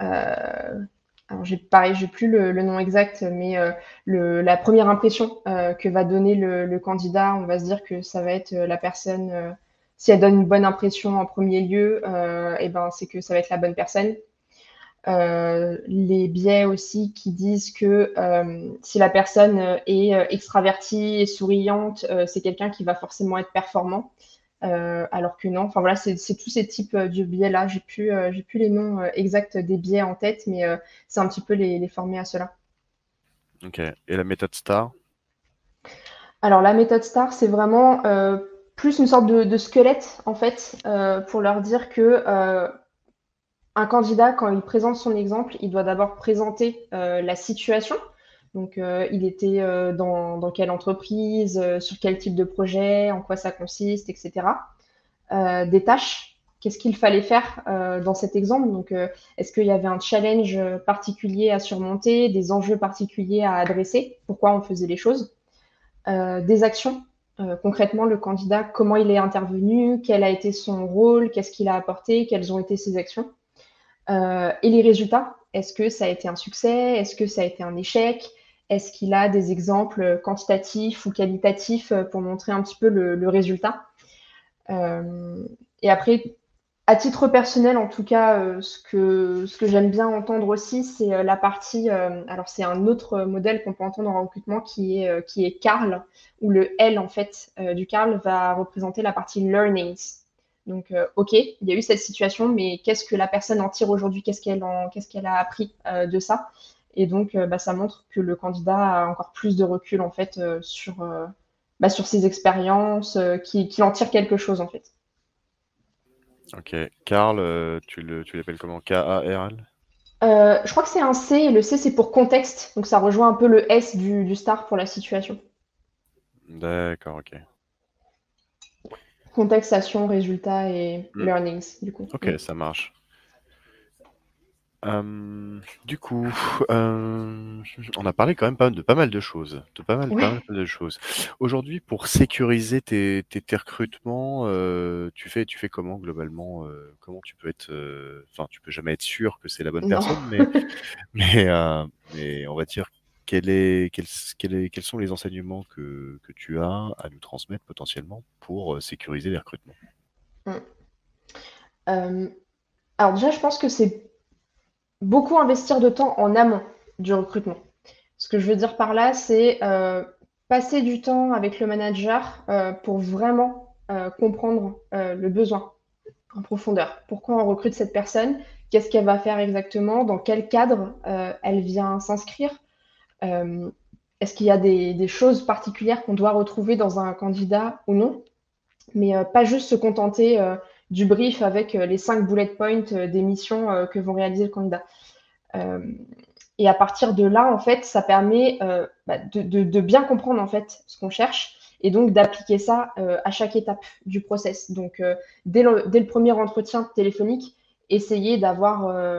A: alors j'ai pareil, j'ai plus le, nom exact, mais euh, la première impression euh, que va donner le, candidat, on va se dire que ça va être la personne. si elle donne une bonne impression en premier lieu, et eh ben c'est que ça va être la bonne personne. les biais aussi qui disent que si la personne est extravertie et souriante, c'est quelqu'un qui va forcément être performant. Euh, alors que non, enfin voilà, c'est tous ces types euh, de biais-là. J'ai plus, euh, j'ai plus les noms exacts des biais en tête, mais c'est un petit peu les, former à cela.
B: Ok. Et la méthode STAR?
A: Alors la méthode STAR, c'est vraiment plus une sorte de, squelette en fait, pour leur dire que un candidat, quand il présente son exemple, il doit d'abord présenter la situation, donc, euh, il était euh, dans, quelle entreprise, euh, sur quel type de projet, en quoi ça consiste, etc. des tâches, qu'est-ce qu'il fallait faire dans cet exemple? Donc, est-ce qu'il y avait un challenge particulier à surmonter, des enjeux particuliers à adresser, pourquoi on faisait les choses, des actions. Concrètement le candidat, comment il est intervenu, quel a été son rôle, qu'est-ce qu'il a apporté, quelles ont été ses actions? et les résultats, est-ce que ça a été un succès? Est-ce que ça a été un échec? Est-ce qu'il a des exemples quantitatifs ou qualitatifs pour montrer un petit peu le, résultat? Euh, Et après, à titre personnel, en tout cas, euh, ce que, ce que j'aime bien entendre aussi, c'est euh, la partie. alors, c'est un autre modèle qu'on peut entendre en recrutement qui est, qui CARL, où le L, en fait, du CARL va représenter la partie learnings. Donc, euh, OK, il y a eu cette situation, mais qu'est-ce que la personne en tire aujourd'hui? Qu'est-ce qu'elle a appris euh, de ça? Et donc, euh, bah, ça montre que le candidat a encore plus de recul en fait sur, bah, sur ses expériences, qu'il en tire quelque chose en fait.
C: Ok, Karl, tu l'appelles comment? K-A-R-L
A: Je crois que c'est un C et le C c'est pour contexte, donc ça rejoint un peu le S du, du star pour la situation.
C: D'accord, ok.
A: Contextation, résultats et mm. learnings, du coup.
C: Ok, mm. ça marche. Euh, du coup, euh, on a parlé quand même de pas mal de choses, de pas mal, de choses. Aujourd'hui, pour sécuriser tes, recrutements, euh, tu fais, tu fais comment globalement Comment tu peux être, enfin, tu peux jamais être sûr que c'est la bonne personne, mais, mais, mais on va dire quel est, quels sont les enseignements que, tu as à nous transmettre potentiellement pour sécuriser les recrutements? Mmh.
A: Alors déjà, je pense que c'est beaucoup investir de temps en amont du recrutement. Ce que je veux dire par là, c'est euh, passer du temps avec le manager pour vraiment comprendre le besoin en profondeur. Pourquoi on recrute cette personne? Qu'est-ce qu'elle va faire exactement? Dans quel cadre elle vient s'inscrire? Euh, est-ce qu'il y a des, choses particulières qu'on doit retrouver dans un candidat ou non? Mais euh, pas juste se contenter euh, du brief avec les cinq bullet points des missions que vont réaliser le candidat. et à partir de là, en fait, ça permet bah, de, bien comprendre en fait ce qu'on cherche et donc d'appliquer ça à chaque étape du process. Donc, dès le, premier entretien téléphonique, essayer d'avoir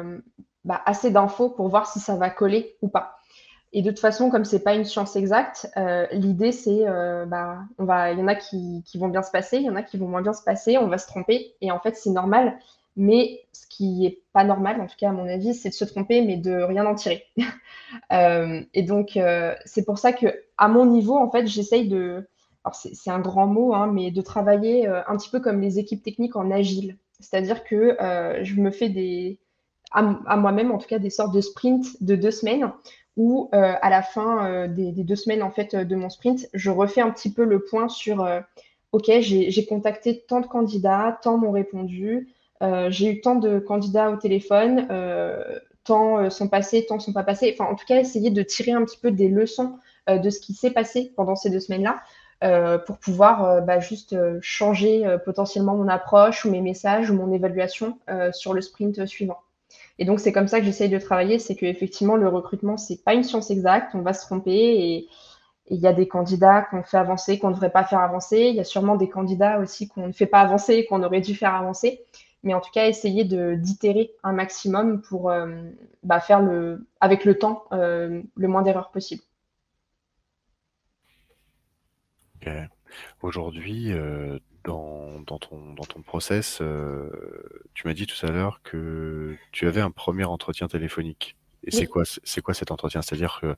A: bah, assez d'infos pour voir si ça va coller ou pas. Et de toute façon, comme c'est pas une science exacte, euh, l'idée c'est, euh, bah, il y en a qui, vont bien se passer, il y en a qui vont moins bien se passer, on va se tromper, et en fait c'est normal. Mais ce qui est pas normal, en tout cas à mon avis, c'est de se tromper, mais de rien en tirer. Euh, et donc c'est pour ça que à mon niveau, en fait, j'essaye de, alors c'est un grand mot, hein, mais de travailler un petit peu comme les équipes techniques en agile. C'est-à-dire que je me fais des, à, à moi-même en tout cas, des sortes de sprints de deux semaines où euh, à la fin euh, des, deux semaines en fait de mon sprint, je refais un petit peu le point sur euh, OK, j'ai contacté tant de candidats, tant m'ont répondu, j'ai eu tant de candidats au téléphone, tant sont passés, tant sont pas passés. Enfin, en tout cas, essayer de tirer un petit peu des leçons de ce qui s'est passé pendant ces deux semaines-là. pour pouvoir bah, juste changer potentiellement mon approche ou mes messages ou mon évaluation sur le sprint suivant. Et donc, c'est comme ça que j'essaye de travailler, c'est qu'effectivement, le recrutement, c'est pas une science exacte, on va se tromper et il y a des candidats qu'on fait avancer, qu'on ne devrait pas faire avancer. Il y a sûrement des candidats aussi qu'on ne fait pas avancer qu'on aurait dû faire avancer. Mais en tout cas, essayer d'itérer un maximum pour euh, bah, faire le, avec le temps euh, le moins d'erreurs possible.
C: Aujourd'hui, euh, dans, ton, dans ton process, euh, tu m'as dit tout à l'heure que tu avais un premier entretien téléphonique. Et c'est quoi, c'est quoi cet entretien? C'est-à-dire que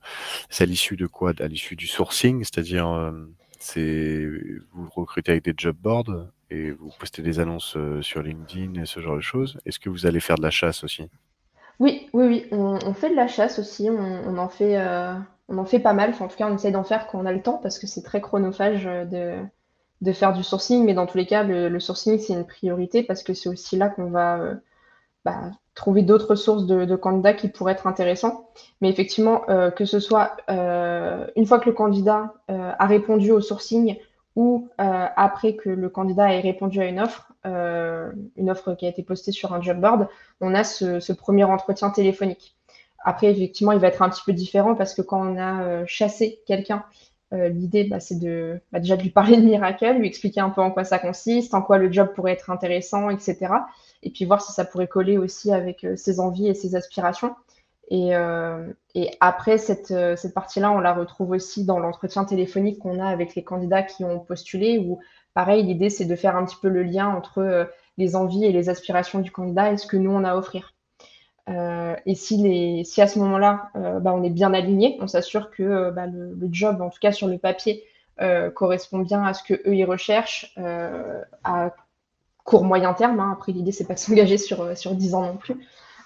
C: c'est à l'issue de quoi? À l'issue du sourcing, c'est-à-dire euh, c'est vous recrutez avec des job boards et vous postez des annonces euh, sur LinkedIn et ce genre de choses? Est-ce que vous allez faire de la chasse aussi?
A: Oui, oui, oui. On, fait de la chasse aussi. On, en fait, on en fait pas mal. en tout cas, on essaie d'en faire quand on a le temps parce que c'est très chronophage de de faire du sourcing, mais dans tous les cas, le, sourcing, c'est une priorité parce que c'est aussi là qu'on va euh, bah, trouver d'autres sources de, candidats qui pourraient être intéressants. Mais effectivement, euh, que ce soit euh, une fois que le candidat a répondu au sourcing ou après que le candidat ait répondu à une offre, une offre qui a été postée sur un job board, on a ce, ce premier entretien téléphonique. Après, effectivement, il va être un petit peu différent parce que quand on a chassé quelqu'un euh, l'idée, bah, c'est de bah, déjà de lui parler de Miracle, lui expliquer un peu en quoi ça consiste, en quoi le job pourrait être intéressant, etc. Et puis voir si ça pourrait coller aussi avec euh, ses envies et ses aspirations. Et, et après, cette, cette partie-là, on la retrouve aussi dans l'entretien téléphonique qu'on a avec les candidats qui ont postulé, où pareil, l'idée, c'est de faire un petit peu le lien entre les envies et les aspirations du candidat et ce que nous, on a à offrir. Euh, et si, à ce moment-là, euh, bah, on est bien aligné, on s'assure que euh, bah, le, job, en tout cas sur le papier, correspond bien à ce que eux ils recherchent à court moyen terme. Hein. Après, l'idée c'est pas de s'engager sur sur 10 ans non plus.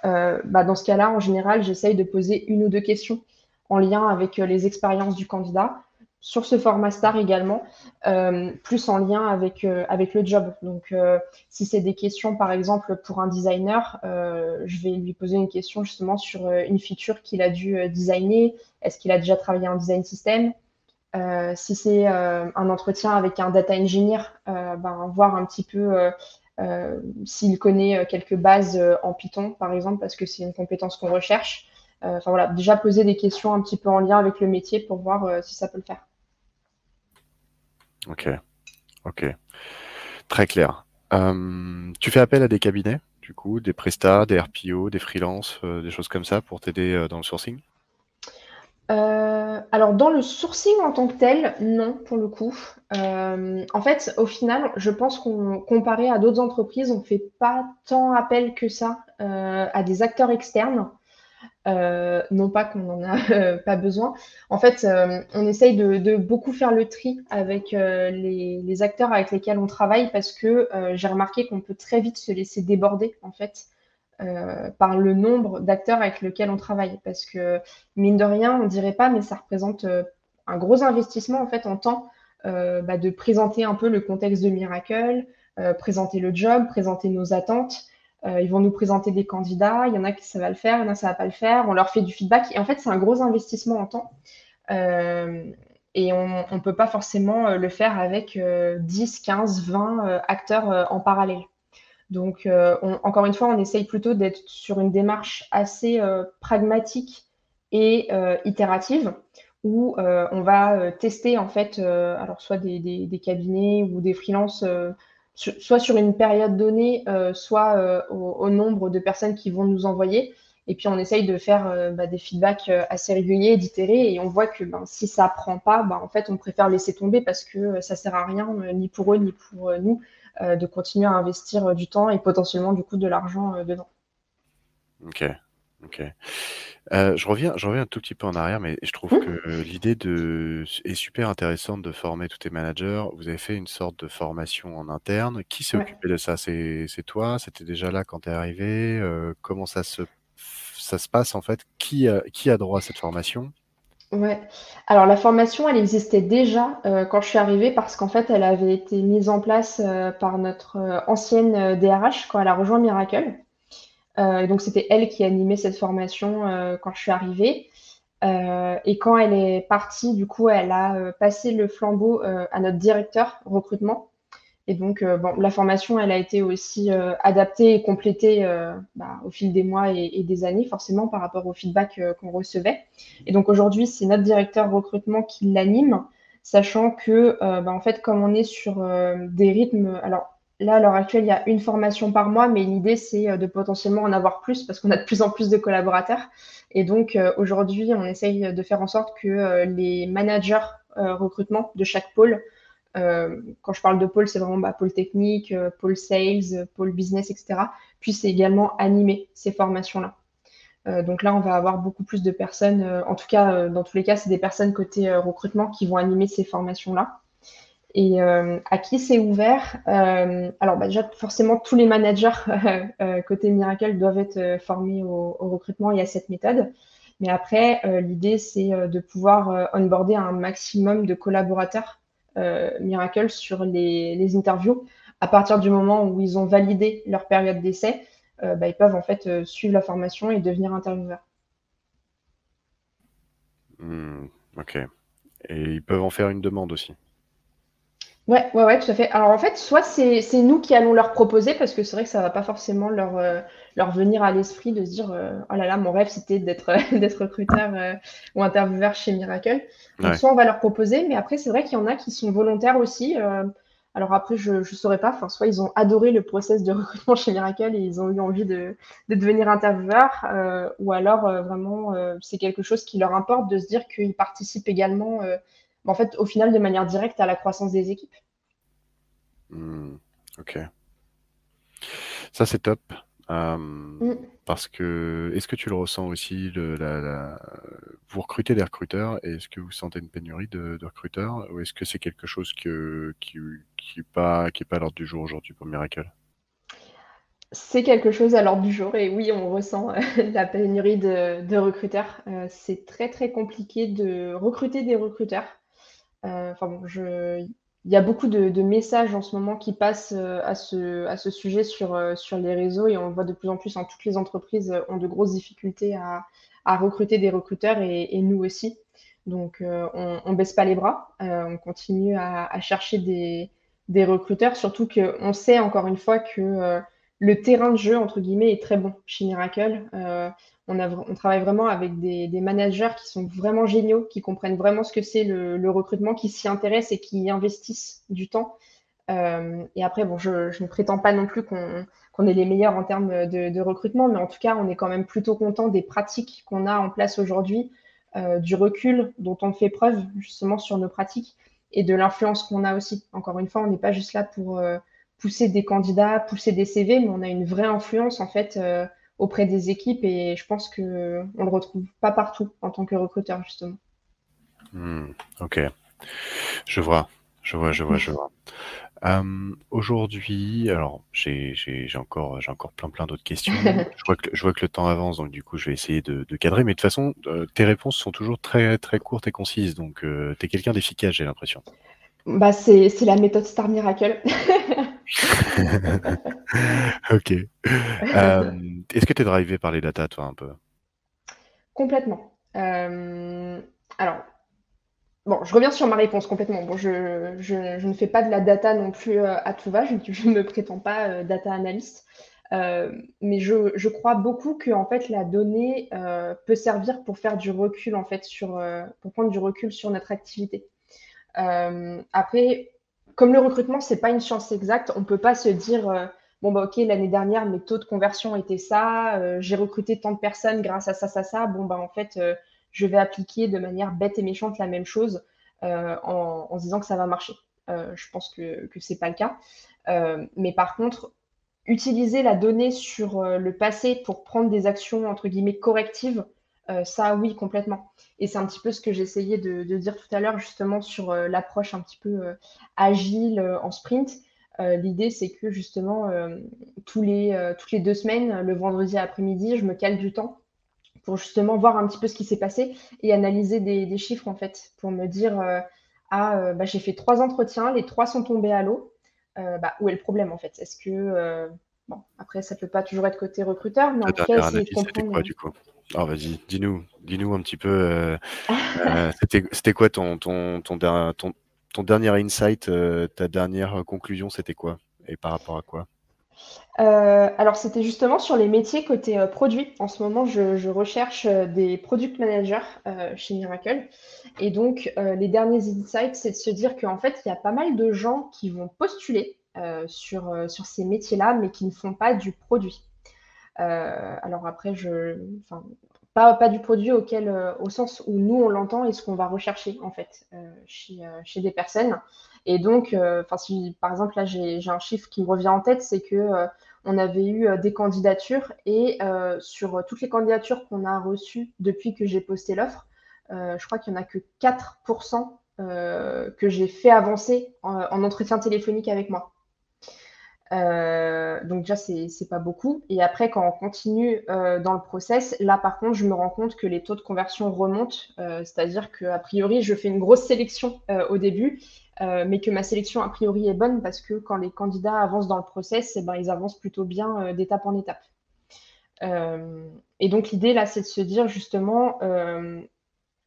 A: Bah, dans ce cas-là, en général, j'essaye de poser une ou deux questions en lien avec les expériences du candidat sur ce format star également, euh, plus en lien avec, euh, avec le job. Donc, euh, si c'est des questions, par exemple, pour un designer, je vais lui poser une question justement sur une feature qu'il a dû designer. Est-ce qu'il a déjà travaillé en design system? Si c'est un entretien avec un data engineer, ben, voir un petit peu s'il connaît quelques bases en Python, par exemple, parce que c'est une compétence qu'on recherche. Enfin voilà, déjà poser des questions un petit peu en lien avec le métier pour voir si ça peut le faire.
B: Ok, ok. Très clair. Euh, tu fais appel à des cabinets, du coup, des prestats, des RPO, des freelances, euh, des choses comme ça pour t'aider euh, dans le sourcing?
A: Alors dans le sourcing en tant que tel, non pour le coup. en fait, au final, je pense qu'on comparé à d'autres entreprises, on ne fait pas tant appel que ça à des acteurs externes. Euh, non pas qu'on n'en a euh, pas besoin. En fait, euh, on essaye de, beaucoup faire le tri avec les, acteurs avec lesquels on travaille parce que j'ai remarqué qu'on peut très vite se laisser déborder en fait par le nombre d'acteurs avec lesquels on travaille. Parce que mine de rien, on dirait pas, mais ça représente un gros investissement en fait en temps bah, de présenter un peu le contexte de Miracle, présenter le job, présenter nos attentes. Euh, ils vont nous présenter des candidats, il y en a qui ça va le faire, il y en a ça va pas le faire, on leur fait du feedback. Et en fait, c'est un gros investissement en temps. Euh, et on ne peut pas forcément euh, le faire avec 10, 15, 20 acteurs en parallèle. Donc, encore une fois, on essaye plutôt d'être sur une démarche assez pragmatique et itérative où on va tester en fait, alors soit des, des, cabinets ou des freelances soit sur une période donnée, euh, soit euh, au, nombre de personnes qui vont nous envoyer. Et puis on essaye de faire euh, bah, des feedbacks assez réguliers, d'itérer, et on voit que ben, si ça prend pas, ben, en fait on préfère laisser tomber parce que ça sert à rien, ni pour eux ni pour nous, de continuer à investir du temps et potentiellement du coup de l'argent dedans.
B: Ok, ok. Euh, je reviens, je reviens un tout petit peu en arrière, mais je trouve mmh. que l'idée de est super intéressante de former tous tes managers. Vous avez fait une sorte de formation en interne. Qui s'est occupé de ça? C'est c'est toi? C'était déjà là quand tu es arrivé? Euh, comment ça se ça se passe en fait? Qui a qui a droit à cette formation?
A: Ouais. Alors la formation, elle existait déjà, euh, quand je suis arrivée parce qu'en fait, elle avait été mise en place, par notre, ancienne, DRH quand elle a rejoint Miracle. Euh, donc c'était elle qui animait cette formation euh, quand je suis arrivée. Euh, et quand elle est partie, du coup, elle a passé le flambeau à notre directeur recrutement. Et donc, la formation, elle a été aussi adaptée et complétée bah, au fil des mois et, des années, forcément, par rapport au feedback qu'on recevait. Et donc, aujourd'hui, c'est notre directeur recrutement qui l'anime, sachant que, bah, en fait, comme on est sur des rythmes, alors Là, à l'heure actuelle, il y a une formation par mois, mais l'idée, c'est euh, de potentiellement en avoir plus parce qu'on a de plus en plus de collaborateurs. Et donc, euh, aujourd'hui, on essaye de faire en sorte que euh, les managers recrutement de chaque pôle, quand je parle de pôle, c'est vraiment bah, pôle technique, pôle sales, pôle business, etc., puissent également animer ces formations-là. donc là, on va avoir beaucoup plus de personnes, en tout cas, dans tous les cas, c'est des personnes côté recrutement qui vont animer ces formations-là. Et euh, à qui c'est ouvert euh, Alors bah, déjà, forcément, tous les managers euh, côté Miracle doivent être formés au, recrutement et à cette méthode. Mais après, l'idée, c'est de pouvoir onboarder un maximum de collaborateurs Miracle sur les, les, interviews. À partir du moment où ils ont validé leur période d'essai, bah, ils peuvent en fait suivre la formation et devenir intervieweurs.
B: Hmm, ok. Et ils peuvent en faire une demande aussi.
A: Ouais, ouais, ouais, tout à fait. Alors en fait, soit c'est nous qui allons leur proposer, parce que c'est vrai que ça va pas forcément leur, euh, leur venir à l'esprit de se dire euh, oh là là, mon rêve c'était d'être d'être recruteur euh, ou intervieweur chez Miracle. Donc soit on va leur proposer, mais après c'est vrai qu'il y en a qui sont volontaires aussi. Alors après, je ne saurais pas. Enfin, soit ils ont adoré le process de recrutement chez Miracle et ils ont eu envie de, devenir intervieweur, euh, ou alors euh, vraiment euh, c'est quelque chose qui leur importe de se dire qu'ils participent également, en fait, au final, de manière directe à la croissance des équipes.
B: Hmm, ok. Ça, c'est top. Mmh. Parce que, est-ce que tu le ressens aussi, le, la, vous recrutez des recruteurs, et est-ce que vous sentez une pénurie de, recruteurs, ou est-ce que c'est quelque chose que, qui n'est pas, qui est pas à l'ordre du jour aujourd'hui pour Miracle?
A: C'est quelque chose à l'ordre du jour, et oui, on ressent euh, la pénurie de, recruteurs. Euh, c'est très très compliqué de recruter des recruteurs. Euh, enfin bon, je, il y a beaucoup de, messages en ce moment qui passent euh, à ce, à ce sujet sur, euh, sur les réseaux et on le voit de plus en plus. en toutes les entreprises ont de grosses difficultés à, à recruter des recruteurs et, et nous aussi. Donc, on ne baisse pas les bras. on continue à, à chercher des, des, recruteurs, surtout qu'on sait encore une fois que le terrain de jeu, entre guillemets, est très bon chez Miracle. On, travaille vraiment avec des, managers qui sont vraiment géniaux, qui comprennent vraiment ce que c'est le, recrutement, qui s'y intéressent et qui investissent du temps. Euh, et après, bon, je, ne prétends pas non plus qu'on est les meilleurs en termes de, recrutement, mais en tout cas, on est quand même plutôt content des pratiques qu'on a en place aujourd'hui, euh, du recul dont on fait preuve justement sur nos pratiques et de l'influence qu'on a aussi. Encore une fois, on n'est pas juste là pour euh, pousser des candidats, pousser des CV, mais on a une vraie influence en fait auprès des équipes et je pense que on le retrouve pas partout en tant que recruteur justement.
B: Hmm, ok, je vois, je vois, je vois, je vois. Euh, aujourd'hui, alors j'ai encore, j'ai encore plein plein d'autres questions. je, vois que, je vois que le temps avance, donc du coup je vais essayer de, cadrer. Mais de toute façon, euh, tes réponses sont toujours très très courtes et concises, donc euh, tu es quelqu'un d'efficace, j'ai l'impression.
A: Bah c'est la méthode Star Miracle.
B: ok. Euh, est-ce que tu es drivé par les data, toi, un peu?
A: Complètement. Euh, alors, bon, je reviens sur ma réponse complètement. Bon, je, ne fais pas de la data non plus euh, à tout va. Je, ne me prétends pas data analyst. mais je, crois beaucoup que en fait la donnée peut servir pour faire du recul en fait sur pour prendre du recul sur notre activité. après, comme le recrutement, c'est pas une science exacte, on peut pas se dire euh, bon bah ok l'année dernière mes taux de conversion étaient ça, euh, j'ai recruté tant de personnes grâce à ça ça ça, bon bah en fait euh, je vais appliquer de manière bête et méchante la même chose en, en, se disant que ça va marcher. je pense que que c'est pas le cas, mais par contre utiliser la donnée sur le passé pour prendre des actions entre guillemets correctives, ça oui complètement. Et c'est un petit peu ce que j'essayais de, de, dire tout à l'heure, justement, sur euh, l'approche un petit peu euh, agile euh, en sprint. L'idée, c'est que justement, tous les, toutes les deux semaines, le vendredi après-midi, je me cale du temps pour justement voir un petit peu ce qui s'est passé et analyser des, des, chiffres, en fait, pour me dire, ah, bah, j'ai fait trois entretiens, les trois sont tombés à l'eau. Bah, où est le problème, en fait? Est-ce que Bon, après, ça peut pas toujours être côté recruteur, mais en tout cas, essayer de comprendre.
B: Quoi, du coup oh, vas-y, dis-nous, dis-nous un petit peu. Euh, euh, c'était quoi ton, ton, ton, ton, dernier insight, euh, ta dernière conclusion, c'était quoi Et par rapport à quoi?
A: Alors, c'était justement sur les métiers côté produit. En ce moment, je, je recherche des product managers chez Miracle. Et donc, les derniers insights, c'est de se dire qu'en fait, il y a pas mal de gens qui vont postuler sur, sur ces métiers-là, mais qui ne font pas du produit. Euh, alors après, je, pas, pas du produit auquel, euh, au sens où nous on l'entend et ce qu'on va rechercher en fait euh, chez, chez, des personnes. Et donc, si par exemple là j'ai un chiffre qui me revient en tête, c'est que on avait eu des candidatures et sur toutes les candidatures qu'on a reçues depuis que j'ai posté l'offre, je crois qu'il n'y en a que 4% que j'ai fait avancer en, entretien téléphonique avec moi. Euh, donc déjà, c'est pas beaucoup. Et après, quand on continue euh, dans le process, là, par contre, je me rends compte que les taux de conversion remontent. Euh, c'est-à-dire qu'a priori, je fais une grosse sélection au début, mais que ma sélection, a priori, est bonne parce que quand les candidats avancent dans le process, eh ben, ils avancent plutôt bien d'étape en étape. et donc, l'idée, là, c'est de se dire justement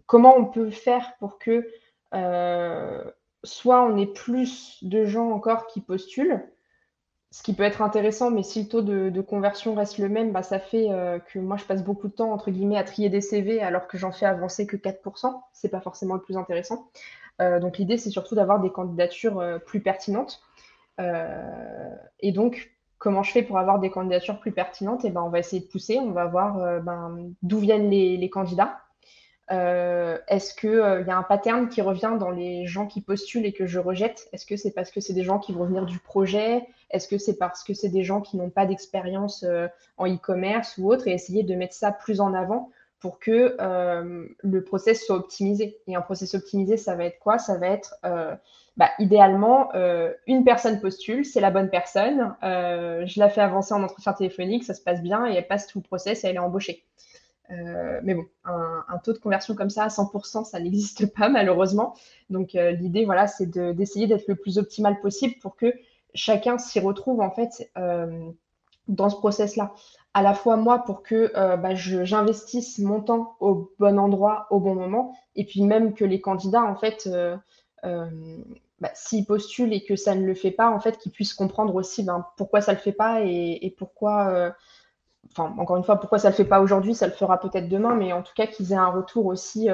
A: comment on peut faire pour que soit on ait plus de gens encore qui postulent, ce qui peut être intéressant, mais si le taux de, conversion reste le même, bah, ça fait euh, que moi, je passe beaucoup de temps, entre guillemets, à trier des CV alors que j'en fais avancer que 4%. Ce n'est pas forcément le plus intéressant. Euh, donc l'idée, c'est surtout d'avoir des candidatures euh, plus pertinentes. et donc, comment je fais pour avoir des candidatures plus pertinentes? Eh ben, on va essayer de pousser, on va voir ben, d'où viennent les, candidats. Est-ce qu'il il y a un pattern qui revient dans les gens qui postulent et que je rejette? Est-ce que c'est parce que c'est des gens qui vont venir du projet? Est-ce que c'est parce que c'est des gens qui n'ont pas d'expérience en e-commerce ou autre Et essayer de mettre ça plus en avant pour que euh, le process soit optimisé? Et un process optimisé, ça va être quoi? Ça va être euh, bah, idéalement euh, une personne postule, c'est la bonne personne, je la fais avancer en entretien téléphonique, ça se passe bien et elle passe tout le process et elle est embauchée. Mais bon, un, taux de conversion comme ça à 100%, ça n'existe pas malheureusement. Donc l'idée, voilà, c'est d'essayer d'être le plus optimal possible pour que chacun s'y retrouve en fait dans ce process-là à la fois moi pour que euh, bah, j'investisse mon temps au bon endroit, au bon moment, et puis même que les candidats, en fait, euh, euh, bah, s'ils postulent et que ça ne le fait pas, en fait, qu'ils puissent comprendre aussi ben, pourquoi ça ne le fait pas et, pourquoi, enfin, encore une fois, pourquoi ça ne le fait pas aujourd'hui, ça le fera peut-être demain, mais en tout cas qu'ils aient un retour aussi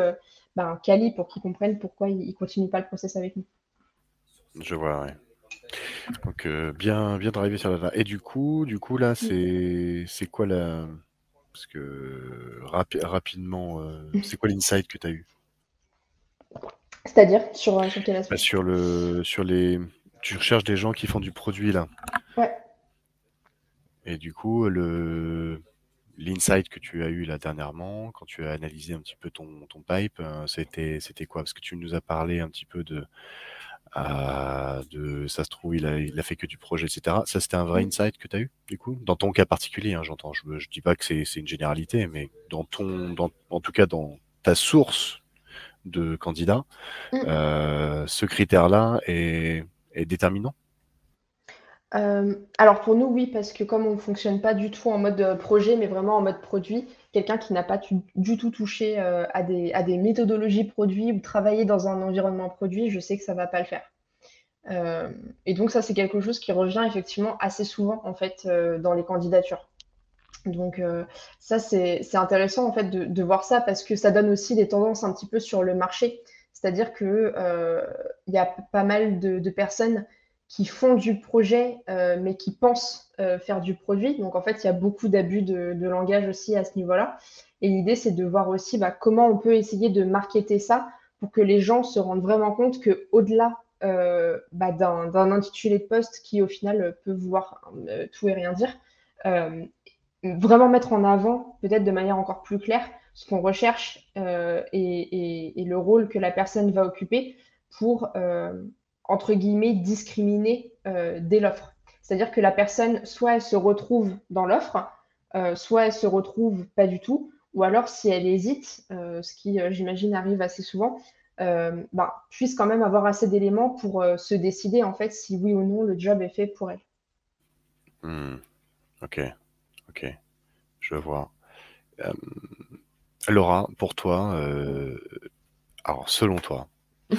A: ben, quali pour qu'ils comprennent pourquoi ils ne continuent pas le process avec nous.
C: Je vois, oui. Donc euh, bien bien drivé sur la Et du coup du coup là, c'est c'est quoi la parce que rapidement, euh, c'est quoi l'insight que tu as eu?
A: C'est-à-dire? Sur, euh, sur
C: bah, sur le sur les tu recherches des gens qui font du produit là?
A: Ouais.
C: Et du coup, le l'insight que tu as eu là dernièrement, quand tu as analysé un petit peu ton ton pipe, c'était c'était quoi? Parce que tu nous as parlé un petit peu de de ça se trouve, il a, il a fait que du projet, etc. Ça, c'était un vrai insight que tu as eu, du coup? Dans ton cas particulier, hein, j'entends. Je, je dis pas que c'est une généralité, mais dans ton, dans, en tout cas, dans ta source de candidat, mmh. euh, ce critère-là est, est déterminant?
A: Euh, alors pour nous, oui, parce que comme on ne fonctionne pas du tout en mode euh, projet, mais vraiment en mode produit, quelqu'un qui n'a pas du tout touché euh, à, des, méthodologies produits ou travaillé dans un environnement produit, je sais que ça ne va pas le faire. et donc ça, c'est quelque chose qui revient effectivement assez souvent en fait dans les candidatures. Donc ça, c'est intéressant en fait de, voir ça parce que ça donne aussi des tendances un petit peu sur le marché. C'est-à-dire qu'il il y a pas mal de personnes qui font du projet, euh, mais qui pensent euh, faire du produit. Donc, en fait, il y a beaucoup d'abus de, langage aussi à ce niveau-là. Et l'idée, c'est de voir aussi bah, comment on peut essayer de marketer ça pour que les gens se rendent vraiment compte qu'au-delà euh, bah, d'un intitulé de poste qui, au final, peut vouloir tout et rien dire, vraiment mettre en avant, peut-être de manière encore plus claire, ce qu'on recherche et, et, le rôle que la personne va occuper pour entre guillemets, discriminer euh, dès l'offre. C'est-à-dire que la personne, soit elle se retrouve dans l'offre, euh, soit elle se retrouve pas du tout, ou alors si elle hésite, euh, ce qui j'imagine arrive assez souvent, ben, puisse quand même avoir assez d'éléments pour se décider en fait si oui ou non le job est fait pour elle.
C: Hmm. Ok, ok, je vois. Laura, pour toi, alors selon toi,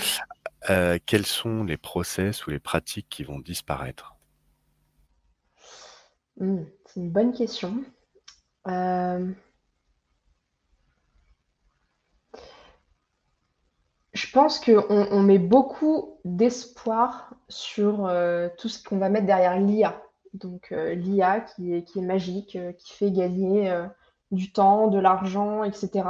C: Euh, quels sont les process ou les pratiques qui vont disparaître?
A: Mmh, c'est une bonne question. Euh je pense qu'on on met beaucoup d'espoir sur, euh, tout ce qu'on va mettre derrière l'IA. Donc, l'IA qui est magique, qui fait gagner, du temps, de l'argent etc.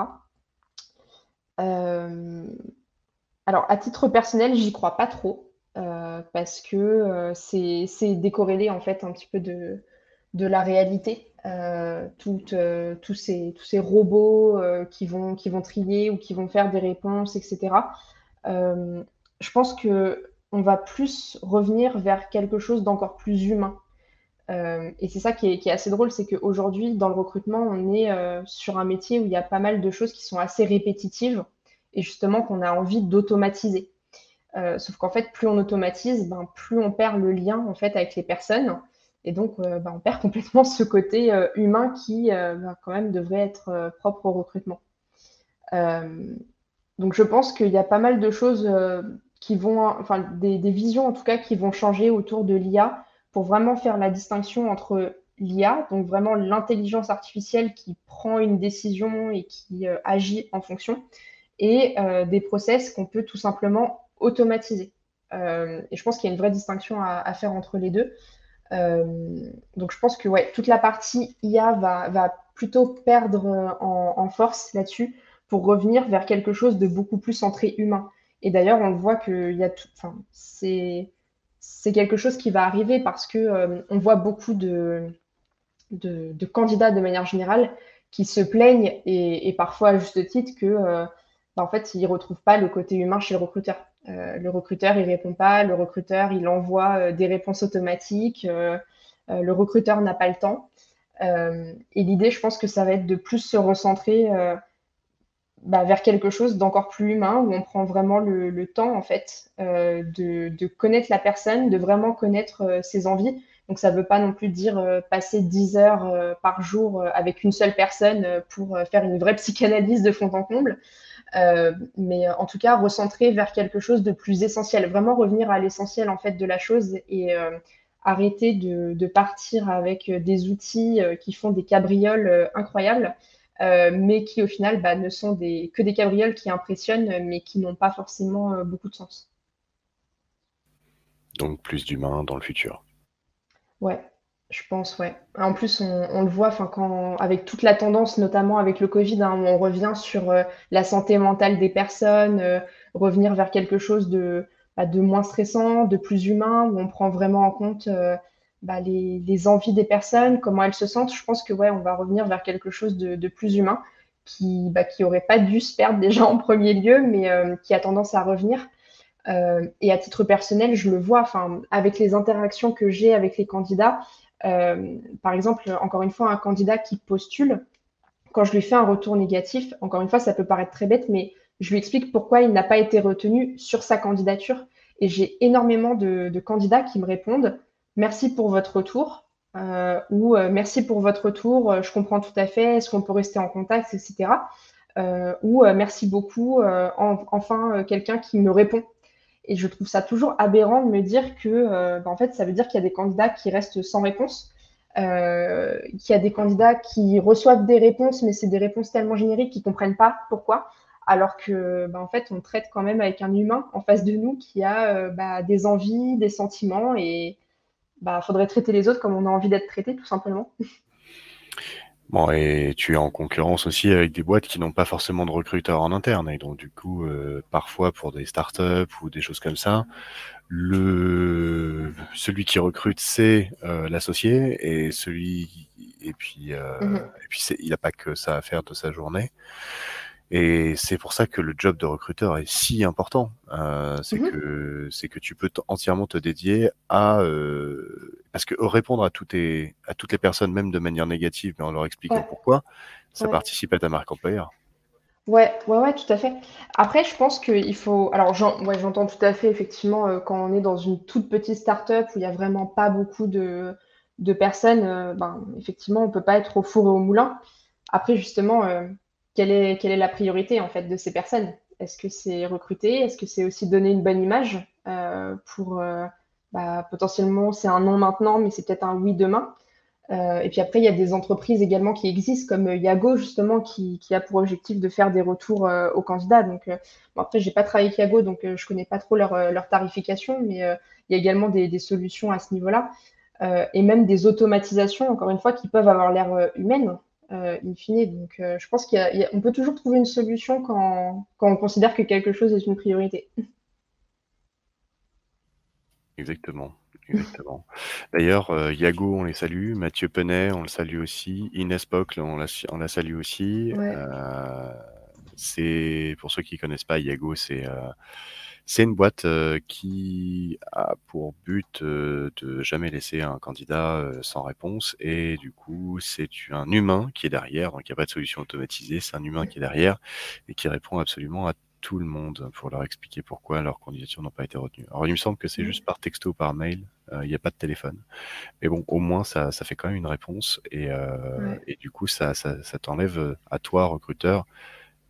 A: Alors, à titre personnel, j'y crois pas trop, euh, parce que euh, c'est décorrélé en fait un petit peu de, la réalité. Euh, tous ces, robots qui, vont, qui vont trier ou qui vont faire des réponses, etc. je pense que on va plus revenir vers quelque chose d'encore plus humain. et c'est ça qui est, qui est, assez drôle, c'est qu'aujourd'hui, dans le recrutement, on est sur un métier où il y a pas mal de choses qui sont assez répétitives et justement qu'on a envie d'automatiser. Euh, sauf qu'en fait, plus on automatise, ben, plus on perd le lien en fait avec les personnes. Et donc, euh, ben, on perd complètement ce côté euh, humain qui ben, quand même devrait être propre au recrutement. donc, je pense qu'il y a pas mal de choses qui vont, enfin, des, des, visions en tout cas qui vont changer autour de l'IA pour vraiment faire la distinction entre l'IA, donc vraiment l'intelligence artificielle qui prend une décision et qui agit en fonction, et euh, des process qu'on peut tout simplement automatiser. et je pense qu'il y a une vraie distinction à, faire entre les deux. donc je pense que ouais, toute la partie IA va, va plutôt perdre en, force là-dessus pour revenir vers quelque chose de beaucoup plus centré humain. Et d'ailleurs, on le voit. Enfin, c'est quelque chose qui va arriver parce que on voit beaucoup de, de, candidats de manière générale qui se plaignent et, parfois à juste titre que euh, en fait ils retrouvent pas le côté humain chez le recruteur. Euh, le recruteur il répond pas, le recruteur il envoie euh, des réponses automatiques, le recruteur n'a pas le temps. et l'idée, je pense que ça va être de plus se recentrer bah, vers quelque chose d'encore plus humain où on prend vraiment le, temps en fait de, de, connaître la personne, de vraiment connaître ses envies donc ça ne veut pas non plus dire euh, passer 10 heures euh, par jour euh, avec une seule personne pour faire une vraie psychanalyse de fond en comble. Mais en tout cas, recentrer vers quelque chose de plus essentiel, vraiment revenir à l'essentiel en fait de la chose et arrêter de, partir avec des outils qui font des cabrioles incroyables, mais qui au final bah, ne sont des, que des cabrioles qui impressionnent, mais qui n'ont pas forcément beaucoup de sens.
C: Donc plus d'humain dans le futur.
A: Ouais, je pense, ouais. En plus, on, le voit, quand, avec toute la tendance, notamment avec le Covid, hein, on revient sur euh, la santé mentale des personnes, euh, revenir vers quelque chose de, bah, de moins stressant, de plus humain, où on prend vraiment en compte euh, bah, les, envies des personnes, comment elles se sentent. Je pense que ouais, on va revenir vers quelque chose de, plus humain qui, bah, qui aurait pas dû se perdre déjà en premier lieu, mais qui a tendance à revenir. Et à titre personnel, je le vois, avec les interactions que j'ai avec les candidats, par exemple, encore une fois, un candidat qui postule, quand je lui fais un retour négatif, encore une fois, ça peut paraître très bête, mais je lui explique pourquoi il n'a pas été retenu sur sa candidature. Et j'ai énormément de, candidats qui me répondent merci pour votre retour euh, ou merci pour votre retour, je comprends tout à fait, est-ce qu'on peut rester en contact, etc. ou merci beaucoup, enfin quelqu'un qui me répond et je trouve ça toujours aberrant de me dire que, euh, bah, en fait, ça veut dire qu'il y a des candidats qui restent sans réponse, euh, qu'il y a des candidats qui reçoivent des réponses, mais c'est des réponses tellement génériques qu'ils comprennent pas pourquoi. Alors que, bah, en fait, on traite quand même avec un humain en face de nous qui a euh, bah, des envies, des sentiments, et bah, faudrait traiter les autres comme on a envie d'être traité, tout simplement.
C: Bon, et tu es en concurrence aussi avec des boîtes qui n'ont pas forcément de recruteurs en interne. Et donc, du coup, euh, parfois pour des startups ou des choses comme ça, le celui qui recrute, c'est euh, l'associé et celui et puis euh, mmh et puis il n'a pas que ça à faire de sa journée. Et c'est pour ça que le job de recruteur est si important. Euh, c'est mmh que c'est que tu peux entièrement te dédier à euh, parce que répondre à toutes les à toutes les personnes, même de manière négative, mais en leur expliquant pourquoi, ça participe à ta marque employeur.
A: Ouais, ouais, ouais, tout à fait. Après, je pense qu'il faut. Alors, j'entends tout à fait, effectivement, euh, quand on est dans une toute petite start-up où il n'y a vraiment pas beaucoup de, de personnes, euh, ben, effectivement, on ne peut pas être au four et au moulin. Après, justement, euh, quelle est, la priorité en fait de ces personnes? Est-ce que c'est recruter? Est-ce que c'est aussi donner une bonne image euh, pour euh, bah, potentiellement c'est un non maintenant, mais c'est peut-être un oui demain. Euh, et puis après, il y a des entreprises également qui existent, comme Yago, justement, qui, a pour objectif de faire des retours aux candidats. Donc, bon, après, pas travaillé avec Yago, donc je connais pas trop leur, leur tarification, mais il y a également des, des solutions à ce niveau-là. et même des automatisations, encore une fois, qui peuvent avoir l'air humaines. Euh, in fine. Donc, euh, je pense qu'on peut toujours trouver une solution quand, on considère que quelque chose est une priorité.
C: Exactement. Exactement. D'ailleurs, euh, Yago, on les salue. Mathieu Penet, on le salue aussi. Inès Pocle, on la, on la salue aussi. c'est pour ceux qui ne connaissent pas, Yago, c'est c'est une boîte euh, qui a pour but euh, de jamais laisser un candidat euh, sans réponse et du coup c'est un humain qui est derrière, donc il n'y a pas de solution automatisée, c'est un humain qui est derrière et qui répond absolument à tout le monde pour leur expliquer pourquoi leurs candidatures n'ont pas été retenues. Alors il me semble que c'est juste par texto, par mail, il n'y a pas de téléphone. Mais bon, au moins ça, ça fait quand même une réponse et, et du coup ça, ça, ça t'enlève à toi, recruteur,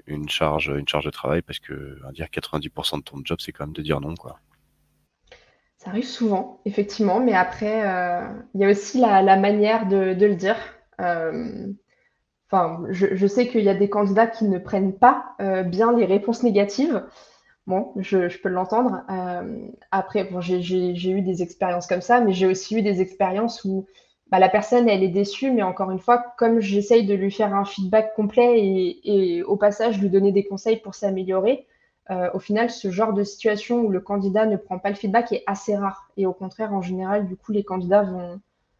C: une charge, une charge de travail parce que dire 90% de ton job, c'est quand même de dire non, quoi.
A: Ça arrive souvent, effectivement, mais après, euh, il y a aussi la, manière de, le dire. Euh, enfin, je, sais qu'il y a des candidats qui ne prennent pas euh, bien les réponses négatives. Bon, je, je peux l'entendre. Après, bon, j'ai eu des expériences comme ça, mais j'ai aussi eu des expériences où bah, la personne, elle est déçue, mais encore une fois, comme j'essaye de lui faire un feedback complet et, au passage lui donner des conseils pour s'améliorer, euh, au final, ce genre de situation où le candidat ne prend pas le feedback est assez rare. Et au contraire, en général, du coup, les candidats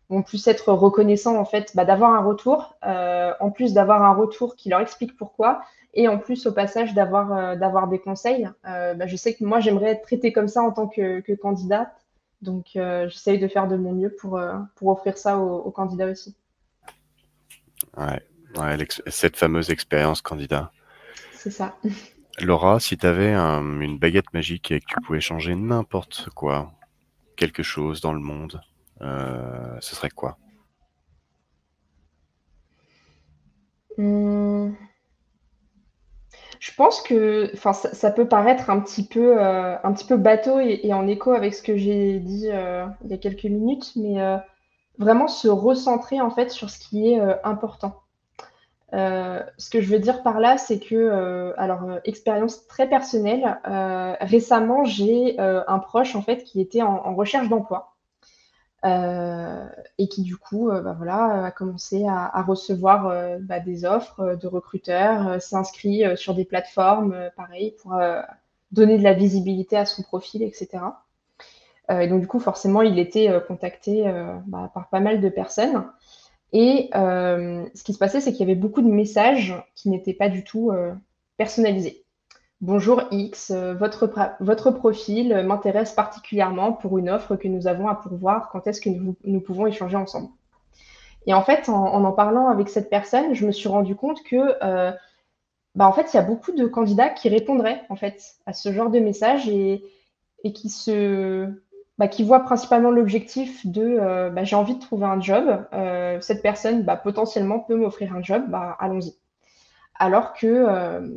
A: vont, plus être reconnaissants en fait bah, d'avoir un retour, euh, en plus d'avoir un retour qui leur explique pourquoi, et en plus au passage d'avoir euh, des conseils. Bah, je sais que moi j'aimerais être traitée comme ça en tant que, que candidate, donc euh, j'essaye de faire de mon mieux pour, euh, pour offrir ça aux, aux candidats aussi.
B: Ouais, ouais cette fameuse expérience candidat.
A: C'est ça.
B: Laura, si tu avais un, une baguette magique et que tu pouvais changer n'importe quoi, quelque chose dans le monde, euh, ce serait quoi?
A: Hum, Je pense que, ça, peut paraître un petit peu, euh, un petit peu bateau et, en écho avec ce que j'ai dit euh, il y a quelques minutes, mais euh, vraiment se recentrer en fait sur ce qui est important. Ce que je veux dire par là, c'est que, alors, expérience très personnelle, récemment, j'ai un proche en fait qui était en recherche d'emploi euh, et qui du coup, euh, bah, voilà, a commencé à, recevoir euh, bah, des offres euh, de recruteurs, euh, s'inscrit euh, sur des plateformes, euh, pareil, pour euh, donner de la visibilité à son profil, etc. Euh, et donc du coup, forcément, il était euh, contacté euh, bah, par pas mal de personnes. Et euh, ce qui se passait, c'est qu'il y avait beaucoup de messages qui n'étaient pas du tout euh, personnalisés. Bonjour X, euh, votre, profil m'intéresse particulièrement pour une offre que nous avons à pourvoir. Quand est-ce que nous, pouvons échanger ensemble? Et en fait, en, en, parlant avec cette personne, je me suis rendu compte que, euh, bah, en fait, il y a beaucoup de candidats qui répondraient en fait à ce genre de messages et, qui se bah, qui voient principalement l'objectif de euh, bah, j'ai envie de trouver un job, euh, cette personne potentiellement peut m'offrir un job, allons-y. Alors que,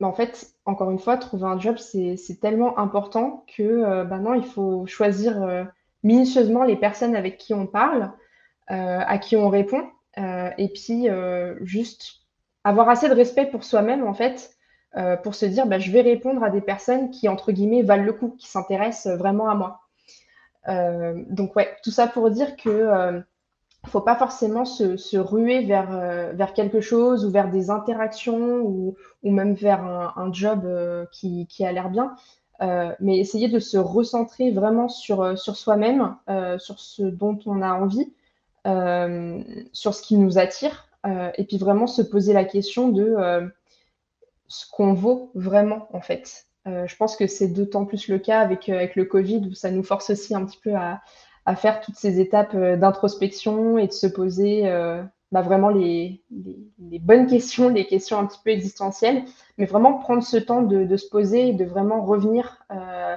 A: bah, en fait, encore une fois, trouver un job, c'est tellement important que euh, bah, il faut choisir euh, minutieusement les personnes avec qui on parle, euh, à qui on répond, et puis juste avoir assez de respect pour soi-même, en fait, pour se dire, bah, je vais répondre à des personnes qui, entre guillemets, valent le coup, qui s'intéressent vraiment à moi. Donc ouais, tout ça pour dire que faut pas forcément se, ruer vers, euh, vers quelque chose ou vers des interactions ou, ou même vers un, job euh, qui, qui a l'air bien, euh, mais essayer de se recentrer vraiment sur, sur soi-même, sur ce dont on a envie, sur ce qui nous attire, et puis vraiment se poser la question de ce qu'on vaut vraiment en fait. Je pense que c'est d'autant plus le cas avec, avec le Covid où ça nous force aussi un petit peu à, à faire toutes ces étapes euh, d'introspection et de se poser euh, bah, vraiment les, bonnes questions, les questions un petit peu existentielles, mais vraiment prendre ce temps de, se poser et de vraiment revenir euh,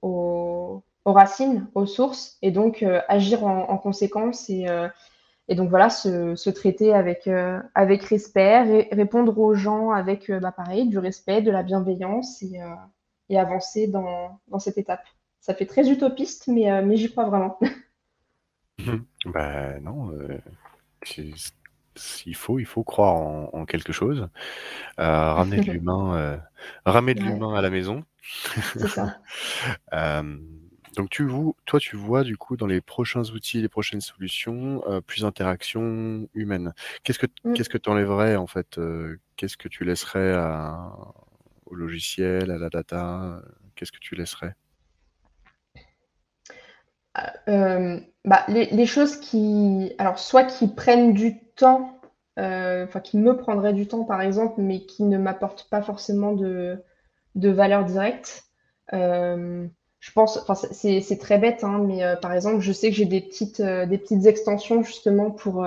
A: aux, racines, aux sources, et donc agir en, en, conséquence et, et donc voilà, se, traiter avec, avec respect, ré répondre aux gens avec, bah, pareil, du respect, de la bienveillance et, avancer dans, cette étape. Ça fait très utopiste, mais, euh, mais j'y crois vraiment.
B: bah non, euh, il faut, il faut croire en, en quelque chose. Euh, ramener de l'humain, ramener de
A: Ouais.
B: l'humain à la maison.
A: C'est ça.
B: donc tu vous, toi, tu vois du coup dans les prochains outils, les prochaines solutions, plus d'interaction humaine. Qu'est-ce que
A: Mmh.
B: qu'est-ce que tu enlèverais en fait Qu'est-ce que tu laisserais à, au logiciel, à la data Qu'est-ce que tu laisserais?
A: Euh, bah, les, les, choses qui, alors soit qui prennent du temps, euh, enfin qui me prendraient du temps par exemple, mais qui ne m'apportent pas forcément de, de valeur directe. Euh, je pense, enfin c'est très bête, hein, mais par exemple, je sais que j'ai des petites, des petites extensions justement pour,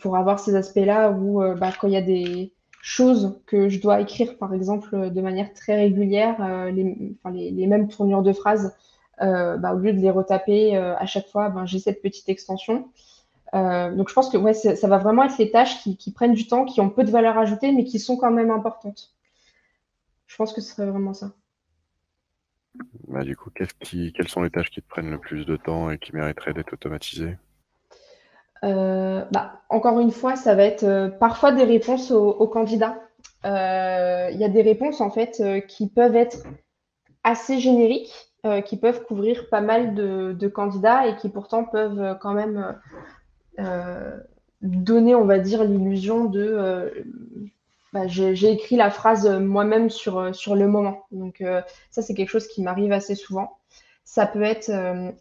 A: pour avoir ces aspects-là où bah, quand il y a des choses que je dois écrire, par exemple, de manière très régulière, les, les, les mêmes tournures de phrases, bah, au lieu de les retaper euh, à chaque fois, ben, j'ai cette petite extension. Euh, donc je pense que ouais, ça va vraiment être les tâches qui, qui, prennent du temps, qui ont peu de valeur ajoutée, mais qui sont quand même importantes. Je pense que ce serait vraiment ça.
B: Bah, du coup, qui, quelles sont les tâches qui te prennent le plus de temps et qui mériteraient d'être automatisées?
A: Euh, bah, Encore une fois, ça va être euh, parfois des réponses aux, aux candidats. il y a des réponses en fait qui peuvent être assez génériques, qui peuvent couvrir pas mal de, candidats et qui pourtant peuvent quand même donner, on va dire, l'illusion de bah, j'ai écrit la phrase moi-même sur, sur le moment. Donc ça, c'est quelque chose qui m'arrive assez souvent. Ça peut être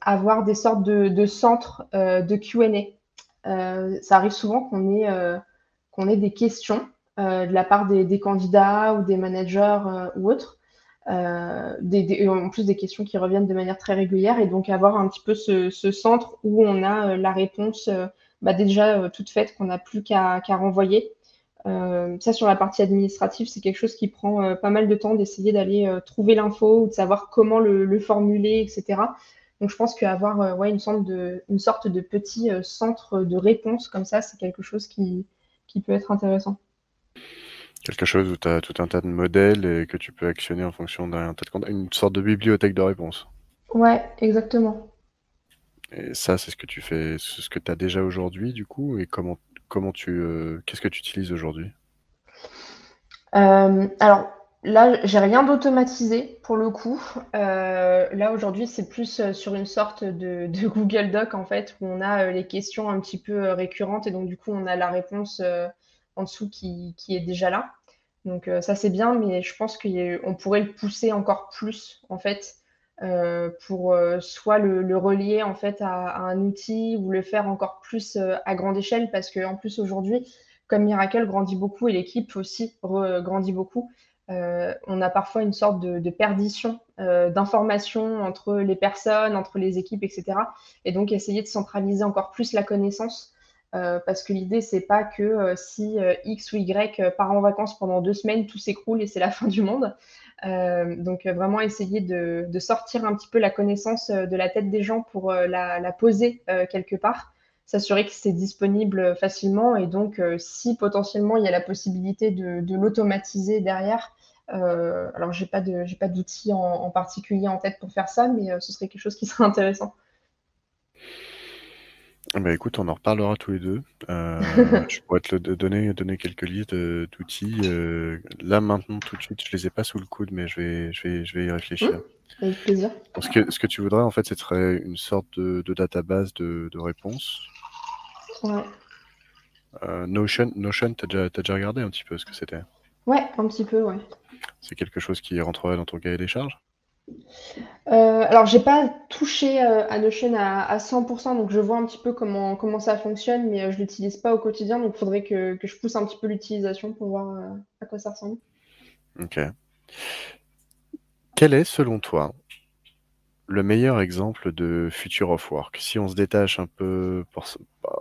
A: avoir des sortes de, centres de Q&A. ça arrive souvent qu'on ait, ait des questions de la part des, candidats ou des managers ou autres. Des, en plus des questions qui reviennent de manière très régulière et donc avoir un petit peu ce, ce centre où on a la réponse bah, déjà toute faite qu'on n'a plus qu'à renvoyer euh, ça, sur la partie administrative, c'est quelque chose qui prend euh, pas mal de temps d'essayer d'aller euh, trouver l'info ou de savoir comment le, formuler, etc. Donc, je pense qu'avoir ouais, une, sorte de, une sorte de petit centre de réponse comme ça, c'est quelque chose qui, qui peut être intéressant.
C: Quelque chose où tu as tout un tas de modèles et que tu peux actionner en fonction d'un tas de Une sorte de bibliothèque de réponse.
A: Ouais, exactement.
C: Et ça, c'est ce que tu fais, ce que tu as déjà aujourd'hui, du coup, et comment comment tu, euh, qu'est-ce que tu utilises aujourd'hui?
A: Euh, Alors là, j'ai rien d'automatisé pour le coup. Euh, là aujourd'hui, c'est plus sur une sorte de, Google Doc en fait où on a les questions un petit peu récurrentes et donc du coup on a la réponse en dessous qui, est déjà là. Donc ça c'est bien, mais je pense qu'on pourrait le pousser encore plus en fait euh, pour euh, soit le, relier en fait à, un outil ou le faire encore plus euh, à grande échelle parce que en plus aujourd'hui comme Miracle grandit beaucoup et l'équipe aussi grandit beaucoup on a parfois une sorte de, perdition d'informations entre les personnes, entre les équipes, etc. Et donc essayer de centraliser encore plus la connaissance parce que l'idée, c'est pas que si X ou Y part en vacances pendant deux semaines, tout s'écroule et c'est la fin du monde. Euh, donc euh, vraiment essayer de, sortir un petit peu la connaissance euh, de la tête des gens pour la, poser quelque part, s'assurer que c'est disponible facilement et donc si potentiellement il y a la possibilité de, l'automatiser derrière, alors j'ai pas pas d'outils en, particulier en tête pour faire ça, mais ce serait quelque chose qui serait intéressant.
C: Bah écoute, on en reparlera tous les deux. Euh, je pourrais te donner, donner quelques listes d'outils. Euh, là maintenant, tout de suite, je les ai pas sous le coude, mais je vais, je vais, je vais y réfléchir.
A: Mmh, avec plaisir.
C: Ce que, ce que tu voudrais, en fait, ce serait une sorte de, de database de, de réponses.
A: Ouais.
C: Euh, Notion, Notion, t'as déjà, as déjà regardé un petit peu ce que c'était?
A: Ouais, un petit peu, ouais.
C: C'est quelque chose qui rentrerait dans ton cahier des charges?
A: Euh, alors, j'ai pas touché euh, à Notion à, 100%, donc je vois un petit peu comment, comment ça fonctionne, mais euh, je l'utilise pas au quotidien, donc il faudrait que, je pousse un petit peu l'utilisation pour voir à quoi ça ressemble.
C: Ok. Quel est, selon toi, le meilleur exemple de future of work? Si on se détache un peu, pour, bah,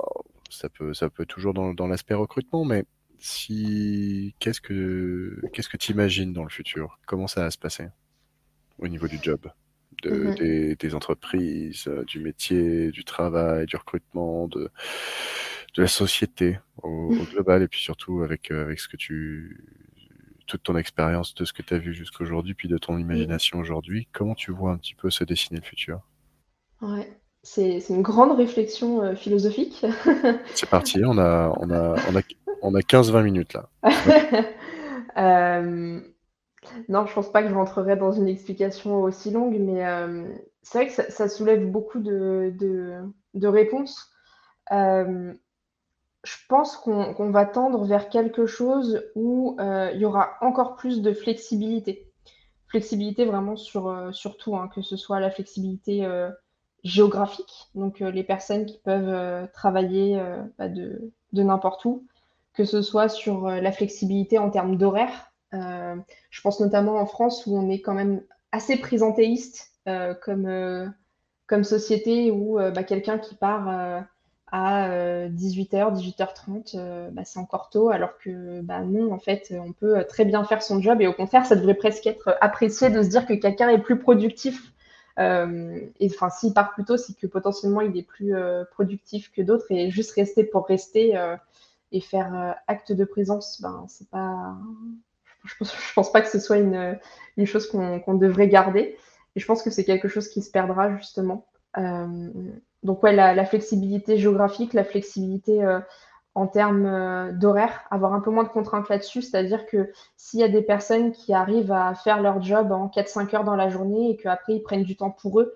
C: ça peut, ça peut toujours dans, dans l'aspect recrutement, mais si, qu'est-ce que, qu'est-ce que tu imagines dans le futur? Comment ça va se passer? Au niveau du job, de, mmh des, entreprises, euh, du métier, du travail, du recrutement, de, de la société au, mmh. global, et puis surtout avec, euh, avec ce que tu toute ton expérience de ce que tu as vu jusqu'à aujourd'hui, puis de ton imagination aujourd'hui, comment tu vois un petit peu se dessiner le futur?
A: Ouais, c'est une grande réflexion euh, philosophique.
C: c'est parti, on a, on a, on a, on a 15-20 minutes là.
A: euh, non, je pense pas que je rentrerai dans une explication aussi longue, mais euh, c'est vrai que ça, soulève beaucoup de, réponses. Euh, je pense qu'on va tendre vers quelque chose où euh, il y aura encore plus de flexibilité. Flexibilité vraiment sur, sur tout, hein, que ce soit la flexibilité géographique, donc les personnes qui peuvent travailler bah, de, de n'importe où, que ce soit sur la flexibilité en termes d'horaire, je pense notamment en France où on est quand même assez présentéiste euh, comme, euh, comme société où bah, quelqu'un qui part à 18h, 18h30, bah, c'est encore tôt, alors que bah, non, en fait, on peut très bien faire son job et au contraire, ça devrait presque être apprécié de se dire que quelqu'un est plus productif. et enfin, s'il part plus tôt, c'est que potentiellement il est plus productif que d'autres et juste rester pour rester et faire acte de présence, ben, c'est pas, je pense, pense pas que ce soit une, chose qu'on devrait garder. Et je pense que c'est quelque chose qui se perdra justement. Euh, donc ouais, la, flexibilité géographique, la flexibilité euh, en termes d'horaire, avoir un peu moins de contraintes là-dessus, c'est-à-dire que s'il y a des personnes qui arrivent à faire leur job en 4-5 heures dans la journée et qu'après ils prennent du temps pour eux,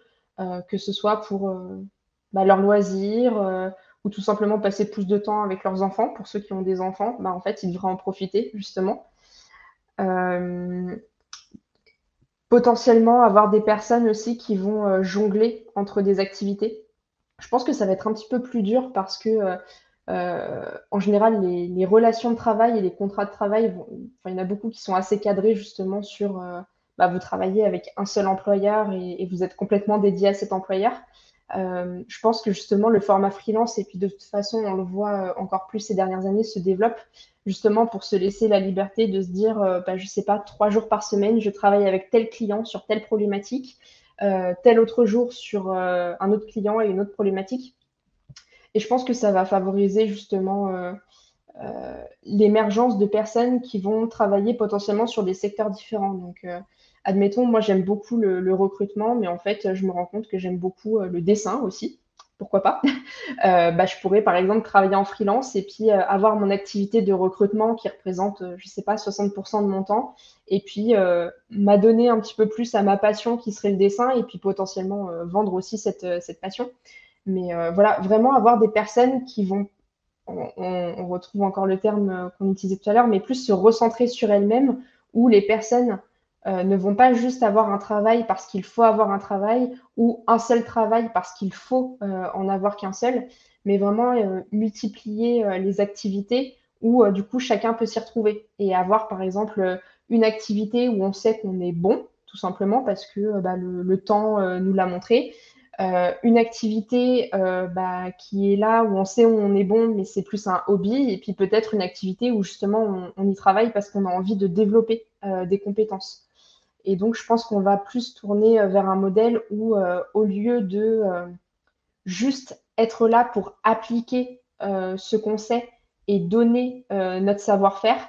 A: que ce soit pour bah, leurs loisirs ou tout simplement passer plus de temps avec leurs enfants, pour ceux qui ont des enfants, bah, en fait, ils devraient en profiter justement. Potentiellement avoir des personnes aussi qui vont jongler entre des activités. Je pense que ça va être un petit peu plus dur parce que euh, en général, les, relations de travail et les contrats de travail, il y en a beaucoup qui sont assez cadrés justement sur euh, bah, vous travaillez avec un seul employeur et, vous êtes complètement dédié à cet employeur. Euh, je pense que justement le format freelance, et puis de toute façon, on le voit encore plus ces dernières années, se développe justement pour se laisser la liberté de se dire, bah, je sais pas, trois jours par semaine, je travaille avec tel client sur telle problématique, tel autre jour sur un autre client et une autre problématique. Et je pense que ça va favoriser justement euh, euh, l'émergence de personnes qui vont travailler potentiellement sur des secteurs différents. Donc, euh, admettons, moi j'aime beaucoup le, recrutement, mais en fait, je me rends compte que j'aime beaucoup le dessin aussi. Pourquoi pas? Bah, Je pourrais par exemple travailler en freelance et puis avoir mon activité de recrutement qui représente, je ne sais pas, 60% de mon temps, et puis m'adonner un petit peu plus à ma passion qui serait le dessin, et puis potentiellement vendre aussi cette, cette passion. Mais euh, voilà, vraiment avoir des personnes qui vont, on, retrouve encore le terme euh, qu'on utilisait tout à l'heure, mais plus se recentrer sur elles-mêmes, où les personnes euh, ne vont pas juste avoir un travail parce qu'il faut avoir un travail ou un seul travail parce qu'il faut en avoir qu'un seul, mais vraiment multiplier les activités où du coup chacun peut s'y retrouver et avoir par exemple une activité où on sait qu'on est bon, tout simplement parce que bah, le, temps nous l'a montré, euh, une activité euh, bah, qui est là où on sait où on est bon, mais c'est plus un hobby, et puis peut-être une activité où justement on, y travaille parce qu'on a envie de développer euh, des compétences. Et donc je pense qu'on va plus tourner vers un modèle où au lieu de juste être là pour appliquer ce qu'on sait et donner notre savoir-faire,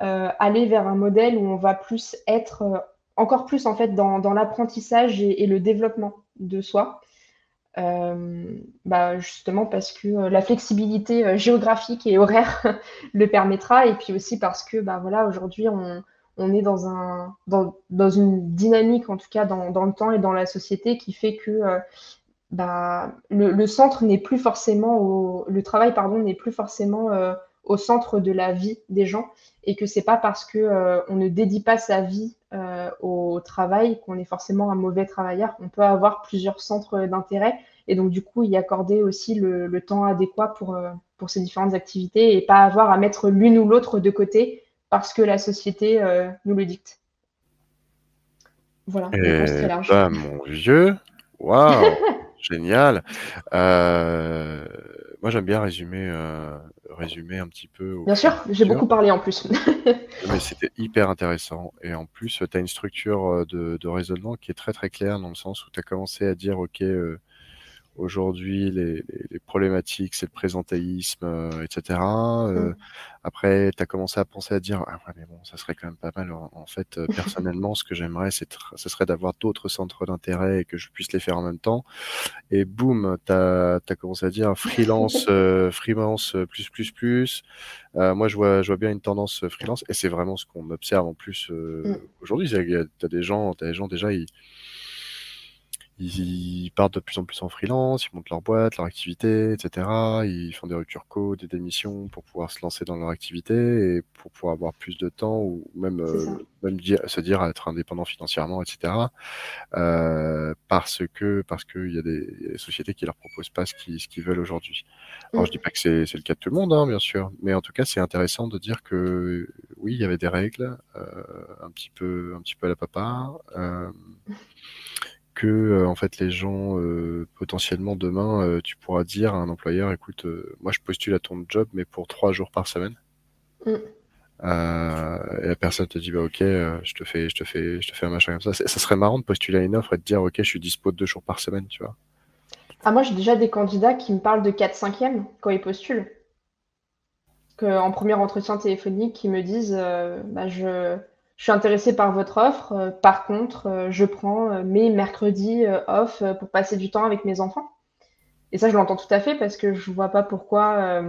A: aller vers un modèle où on va plus être encore plus en fait dans, l'apprentissage et, le développement de soi. Euh, bah, justement parce que euh, la flexibilité euh, géographique et horaire le permettra, et puis aussi parce que bah, voilà, aujourd'hui on, est dans, un, dans, une dynamique, en tout cas dans, le temps et dans la société, qui fait que bah, le, centre n'est plus forcément au, le travail pardon n'est plus forcément au centre de la vie des gens et que c'est pas parce que on ne dédie pas sa vie euh, au travail qu'on est forcément un mauvais travailleur. On peut avoir plusieurs centres d'intérêt et donc du coup y accorder aussi le, temps adéquat pour, euh, pour ces différentes activités et pas avoir à mettre l'une ou l'autre de côté parce que la société euh, nous le dicte.
C: Voilà, et bah, mon vieux, waouh, génial. moi j'aime bien résumer résumer un petit peu.
A: Bien sûr, j'ai beaucoup parlé en plus.
C: Mais c'était hyper intéressant. Et en plus, tu as une structure euh, de, de, raisonnement qui est très très claire dans le sens où tu as commencé à dire, OK, euh, Aujourd'hui, les, problématiques, c'est le présentéisme, euh, etc. Euh, mmh. Après, tu as commencé à penser à dire, ah ouais, mais bon, ça serait quand même pas mal. En, fait, euh, personnellement, ce que j'aimerais, c'est ce serait d'avoir d'autres centres d'intérêt et que je puisse les faire en même temps. Et boum, tu as, commencé à dire freelance, freelance plus, plus, plus. moi, je vois, je vois bien une tendance freelance et c'est vraiment ce qu'on observe en plus mmh. aujourd'hui. Tu as des gens, as des gens déjà, ils ils partent de plus en plus en freelance, ils montent leur boîte, leur activité, etc. Ils font des ruptures code, des démissions pour pouvoir se lancer dans leur activité et pour pouvoir avoir plus de temps ou même, euh, même se dire être indépendant financièrement, etc. Euh, parce que parce qu'il y a des, sociétés qui leur proposent pas ce qu'ils veulent aujourd'hui. Alors je dis pas que c'est le cas de tout le monde, hein, bien sûr, mais en tout cas c'est intéressant de dire que oui, il y avait des règles, euh, un petit peu un petit peu à la papa. Euh, que euh, en fait les gens euh, potentiellement demain euh, tu pourras dire à un employeur écoute moi je postule à ton job mais pour trois jours par semaine. Mm. et la personne te dit bah ok je te fais je te fais je te fais un machin comme ça. Ça serait marrant de postuler à une offre et de dire ok je suis dispo deux jours par semaine tu vois.
A: Ah moi j'ai déjà des candidats qui me parlent de 4 5 e quand ils postulent. Que en premier entretien téléphonique ils me disent bah je je suis intéressée par votre offre. Euh, par contre, euh, je prends euh, mes mercredis off pour passer du temps avec mes enfants. Et ça, je l'entends tout à fait parce que je ne vois pas pourquoi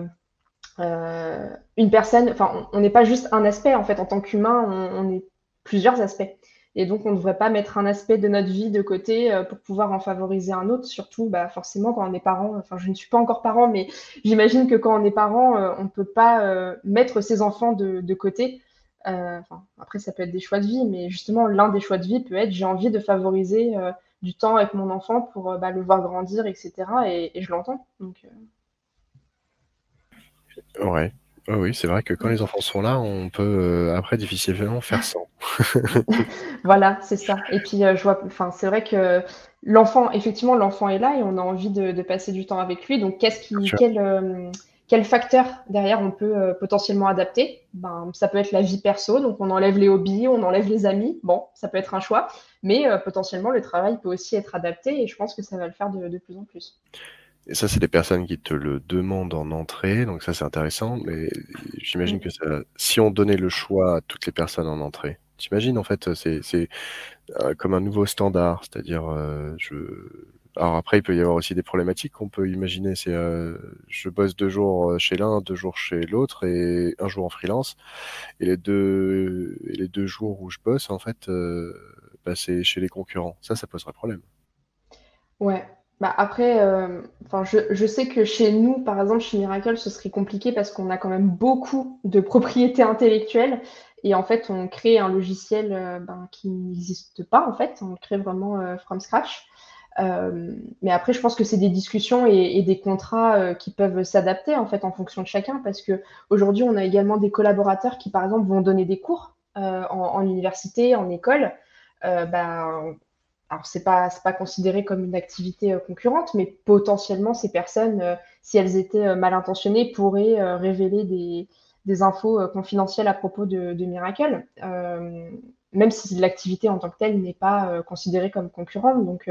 A: une personne, enfin, on n'est pas juste un aspect, en fait, en tant qu'humain, on, est plusieurs aspects. Et donc, on ne devrait pas mettre un aspect de notre vie de côté pour pouvoir en favoriser un autre, surtout bah, forcément quand on est parent. Enfin, je ne suis pas encore parent, mais j'imagine que quand on est parent, on ne peut pas mettre ses enfants de, de côté euh, après, ça peut être des choix de vie, mais justement, l'un des choix de vie peut être j'ai envie de favoriser euh, du temps avec mon enfant pour euh, bah, le voir grandir, etc. Et, je l'entends. Donc,
C: Ouais. oui, c'est vrai que quand les enfants sont là, on peut après difficilement faire sans.
A: voilà, c'est ça. Et puis, je vois, enfin, c'est vrai que l'enfant, effectivement, l'enfant est là et on a envie de, passer du temps avec lui. Donc, qu'est-ce qui, quel, quels facteurs derrière on peut euh, potentiellement adapter? Ben, Ça peut être la vie perso, donc on enlève les hobbies, on enlève les amis. Bon, ça peut être un choix, mais euh, potentiellement le travail peut aussi être adapté et je pense que ça va le faire de, plus en plus.
C: Et ça, c'est des personnes qui te le demandent en entrée, donc ça c'est intéressant, mais j'imagine que ça, si on donnait le choix à toutes les personnes en entrée, t'imagines en fait, c'est euh, comme un nouveau standard, c'est-à-dire je alors après, il peut y avoir aussi des problématiques qu'on peut imaginer. C'est euh, je bosse deux jours euh, chez l'un, deux jours chez l'autre et un jour en freelance. Et les deux, les deux jours où je bosse, en fait, euh, bah, c'est chez les concurrents. Ça, ça poserait problème.
A: Ouais. Bah après, je, je, sais que chez nous, par exemple, chez Miracle, ce serait compliqué parce qu'on a quand même beaucoup de propriétés intellectuelles. Et en fait, on crée un logiciel ben, qui n'existe pas, en fait. On crée vraiment from scratch. Euh, mais après, je pense que c'est des discussions et, des contrats euh, qui peuvent s'adapter en fait en fonction de chacun, parce que aujourd'hui, on a également des collaborateurs qui, par exemple, vont donner des cours euh, en, université, en école. bah, alors c'est pas pas considéré comme une activité concurrente, mais potentiellement ces personnes, si elles étaient mal intentionnées, pourraient révéler des, des infos confidentielles à propos de, de Miracle, même si l'activité en tant que telle n'est pas considérée comme concurrente. Donc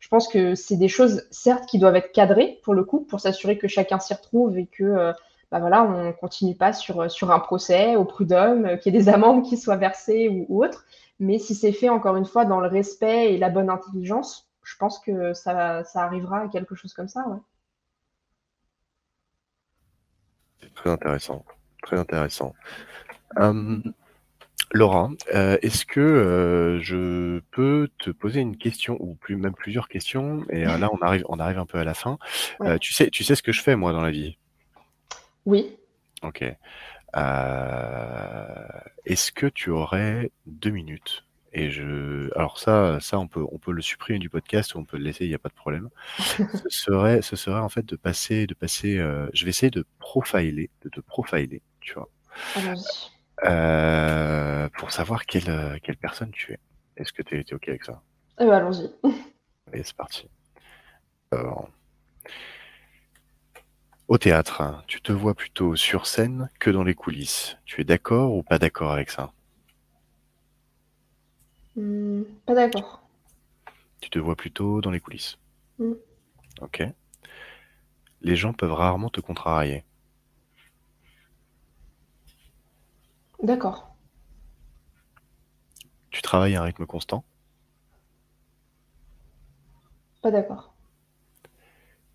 A: je pense que c'est des choses, certes, qui doivent être cadrées pour le coup, pour s'assurer que chacun s'y retrouve et que euh, bah voilà, on ne continue pas sur, sur un procès au prud'homme, euh, qu'il y ait des amendes qui soient versées ou, autre. Mais si c'est fait, encore une fois, dans le respect et la bonne intelligence, je pense que ça, ça arrivera à quelque chose comme ça. Ouais.
C: Très intéressant. Très intéressant. Hum, Laura, euh, est-ce que euh, je peux te poser une question ou plus même plusieurs questions et euh, là on arrive on arrive un peu à la fin. tu sais tu sais ce que je fais moi dans la vie?
A: Oui.
C: OK. est-ce que tu aurais deux minutes? Et je alors ça ça on peut on peut le supprimer du podcast ou on peut le laisser, il y a pas de problème. Ce serait ce serait en fait de passer de passer, je vais essayer de profiler, de te profiler, tu vois? Euh, pour savoir quelle, euh, quelle personne tu es. Est-ce que tu es, OK avec ça?
A: Eh ben, allons-y.
C: Allez, c'est parti. Alors, au théâtre, tu te vois plutôt sur scène que dans les coulisses. Tu es d'accord ou pas d'accord avec ça?
A: Hmm, Pas d'accord.
C: Tu te vois plutôt dans les coulisses?
A: Hmm.
C: Ok. Les gens peuvent rarement te contrarier.
A: D'accord.
C: Tu travailles à un rythme constant
A: Pas d'accord.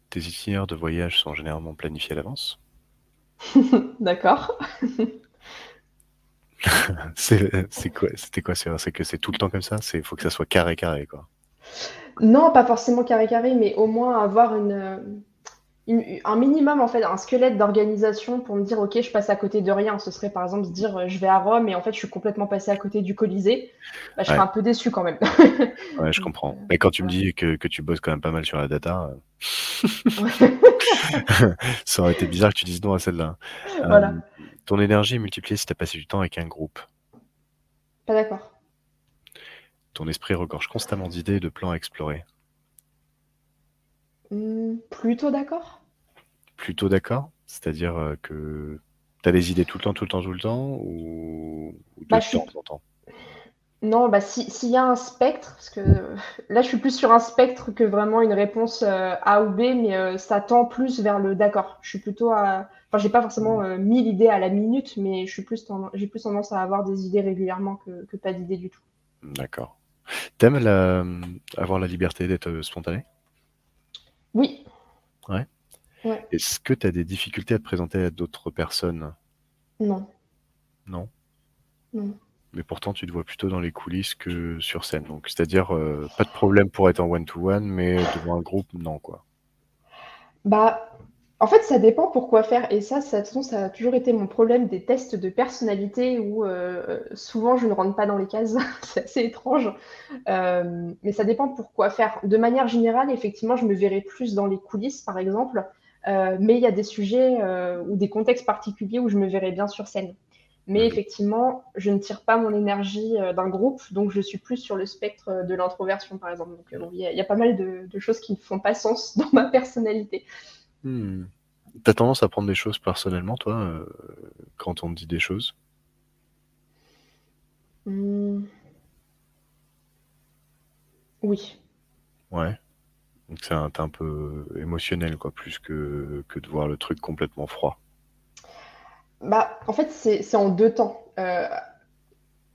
C: Tes itinéraires de voyage sont généralement planifiés à l'avance
A: D'accord.
C: c'est quoi C'était quoi C'est que c'est tout le temps comme ça? Il faut que ça soit carré carré quoi.
A: Non, pas forcément carré carré, mais au moins avoir une un minimum, en fait, un squelette d'organisation pour me dire, OK, je passe à côté de rien. Ce serait par exemple se dire, euh, je vais à Rome et en fait, je suis complètement passé à côté du Colisée. Bah, je serais un peu déçu quand même.
C: ouais, je comprends. Euh, Mais quand tu me dis que, que, tu bosses quand même pas mal sur la data, euh, ça aurait été bizarre que tu dises non à celle-là.
A: Voilà.
C: ton énergie est multipliée si tu as passé du temps avec un groupe.
A: Pas d'accord.
C: Ton esprit regorge constamment d'idées et de plans à explorer.
A: Mmh, plutôt d'accord.
C: Plutôt d'accord? C'est-à-dire, euh, que tu as des idées tout le temps, tout le temps, tout le temps ou de
A: bah,
C: temps en temps?
A: Non, bah, s'il y a un spectre, parce que là, je suis plus sur un spectre que vraiment une réponse, euh, A ou B, mais euh, ça tend plus vers le d'accord. Je suis plutôt à enfin, j'ai pas forcément, mmh. mille idées à la minute, mais je suis plus j'ai plus tendance à avoir des idées régulièrement que pas d'idées du tout.
C: D'accord. T'aimes la, avoir la liberté d'être, spontané?
A: Oui.
C: Ouais.
A: Ouais.
C: Est-ce que tu as des difficultés à te présenter à d'autres personnes?
A: Non.
C: Non?
A: Non.
C: Mais pourtant, tu te vois plutôt dans les coulisses que sur scène. Donc, c'est-à-dire, euh, pas de problème pour être en one-to-one, mais devant un groupe, non, quoi.
A: Bah, en fait, ça dépend pourquoi faire. Et ça, ça, de toute façon, ça a toujours été mon problème des tests de personnalité où euh, souvent je ne rentre pas dans les cases. C'est assez étrange. Euh, mais ça dépend pourquoi faire. De manière générale, effectivement, je me verrais plus dans les coulisses, par exemple. Euh, mais il y a des sujets ou des contextes particuliers où je me verrais bien sur scène. Mais effectivement, je ne tire pas mon énergie d'un groupe, donc je suis plus sur le spectre de l'introversion, par exemple. Donc, bon, il y, a- il y a pas mal de, de choses qui ne font pas sens dans ma personnalité.
C: Hmm. T'as tendance à prendre des choses personnellement, toi, euh, quand on te dit des choses?
A: Hmm. Oui.
C: Ouais. Donc, c'est un, t'es un peu émotionnel, quoi, plus que, que de voir le truc complètement froid.
A: Bah, en fait, c'est c'est en deux temps. Euh,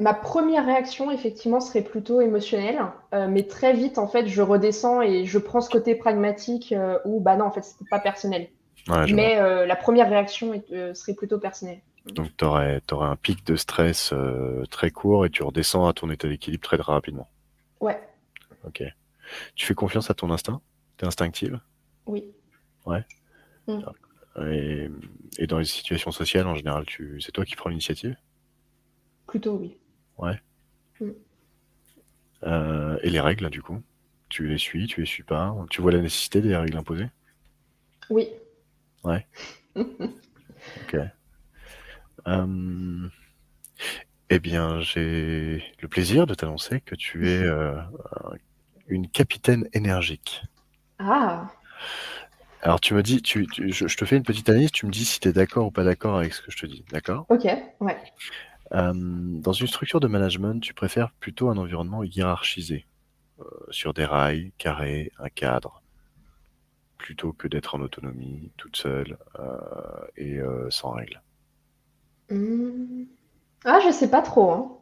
A: ma première réaction, effectivement, serait plutôt émotionnelle, euh, mais très vite, en fait, je redescends et je prends ce côté pragmatique euh, où, bah non, en fait, c'était pas personnel.
C: Ouais.
A: Mais euh, la première réaction est- serait plutôt personnelle.
C: Donc, t'aurais, t'aurais un pic de stress très court et tu redescends à ton état d'équilibre très, très rapidement.
A: Ouais,
C: Ok. Tu fais confiance à ton instinct? T'es instinctive?
A: Oui.
C: et, et dans les situations sociales, en général, tu, c'est toi qui prends l'initiative?
A: Plutôt oui.
C: Euh, Et les règles, du coup? Tu les suis, tu les suis pas? Tu vois la nécessité des règles imposées?
A: Oui.
C: Ok. Euh, eh bien, j'ai le plaisir de t'annoncer que tu es euh, un- une capitaine énergique.
A: Ah,
C: Alors, tu me dis, tu, tu- je, je te fais une petite analyse, tu me dis si tu es d'accord ou pas d'accord avec ce que je te dis, d'accord?
A: Ok, ouais.
C: Euh, Dans une structure de management, tu préfères plutôt un environnement hiérarchisé, euh, sur des rails, carrés, un cadre, plutôt que d'être en autonomie, toute seule euh, et sans règles?
A: Hmm. Ah, je sais pas trop, hein.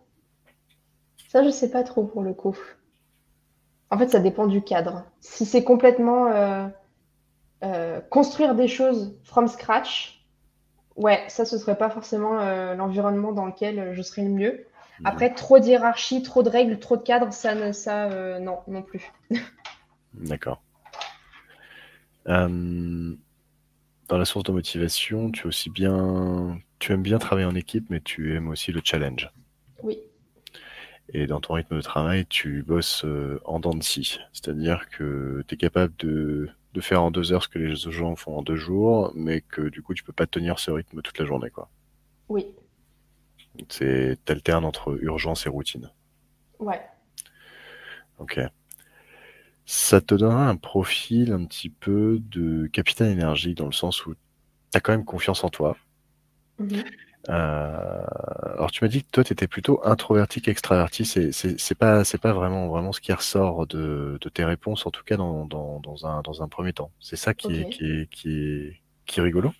A: Ça, je sais pas trop pour le coup. En fait, ça dépend du cadre. Si c'est complètement construire des choses from scratch, ouais, ça, ce serait pas forcément euh, l'environnement dans lequel euh, je serais le mieux. Après, trop de hiérarchie, trop de règles, trop de cadres, ça, ne- ça euh, non, non plus.
C: D'accord. Euh, dans la source de motivation, tu es aussi bien, tu aimes bien travailler en équipe, mais tu aimes aussi le challenge.
A: Oui,
C: Et dans ton rythme de travail, tu bosses en dents de scie. C'est-à-dire que tu es capable de, de faire en deux heures ce que les gens font en deux jours, mais que du coup, tu peux pas tenir ce rythme toute la journée, quoi.
A: oui,
C: C'est, t'alternes entre urgence et routine.
A: ouais.
C: Ok. Ça te donnera un profil un petit peu de capitaine énergie dans le sens où tu as quand même confiance en toi.
A: Mhm.
C: Euh, alors tu m'as dit que toi tu étais plutôt introverti qu'extraverti, c'est pas c'est pas vraiment vraiment ce qui ressort de, de tes réponses en tout cas dans, dans, dans un dans un premier temps. C'est ça qui est qui est qui est qui est rigolo.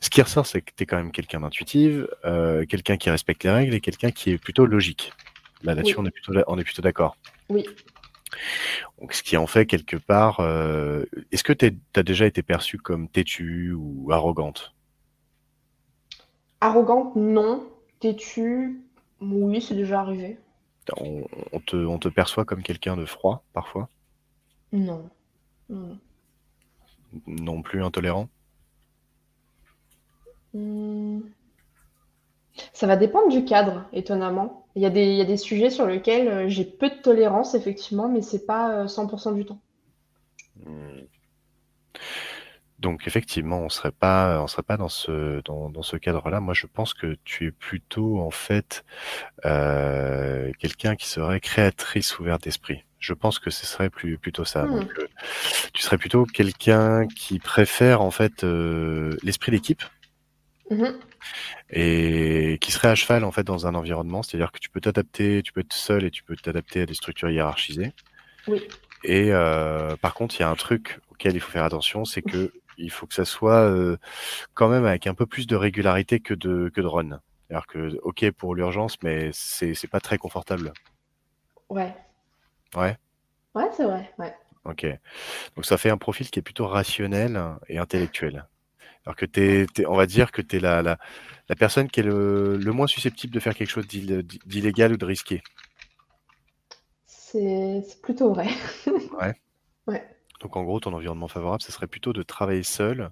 C: Ce qui ressort c'est que tu es quand même quelqu'un d'intuitif, euh, quelqu'un qui respecte les règles et quelqu'un qui est plutôt logique. Là là-dessus
A: Oui.
C: on est plutôt on est plutôt d'accord.
A: Oui.
C: Donc, ce qui en fait quelque part, euh, est-ce que tu as déjà été perçue comme têtue ou arrogante?
A: Arrogante, non. Têtue, oui, c'est déjà arrivé.
C: on, on te, on te perçoit comme quelqu'un de froid parfois,
A: Non. Non.
C: non plus intolérant?
A: Hmm. Ça va dépendre du cadre, étonnamment. Il y a des, il y a des sujets sur lesquels euh, j'ai peu de tolérance, effectivement, mais c'est pas euh, 100% du temps.
C: Hmm. Donc effectivement, on serait pas, on serait pas dans ce dans, dans ce cadre-là. Moi, je pense que tu es plutôt en fait euh, quelqu'un qui serait créatrice ouverte d'esprit. Je pense que ce serait plus plutôt ça.
A: Hmm.
C: Donc, euh, tu serais plutôt quelqu'un qui préfère en fait euh, l'esprit d'équipe
A: Mhm.
C: et qui serait à cheval en fait dans un environnement, c'est-à-dire que tu peux t'adapter, tu peux être seul et tu peux t'adapter à des structures hiérarchisées.
A: Oui.
C: Et euh, par contre, il y a un truc auquel il faut faire attention, c'est que il faut que ça soit euh, quand même avec un peu plus de régularité que de que de run. C'est-à-dire que ok pour l'urgence, mais c'est pas très confortable.
A: Ouais.
C: Ouais.
A: Ouais, c'est vrai. Ouais.
C: Ok. Donc ça fait un profil qui est plutôt rationnel et intellectuel. Alors que t'es, on va dire que tu es la, la, la personne qui est le, le moins susceptible de faire quelque chose d'il- d'illégal ou de risqué.
A: C'est c'est plutôt vrai.
C: Ouais.
A: Ouais.
C: Donc en gros, ton environnement favorable, ce serait plutôt de travailler seul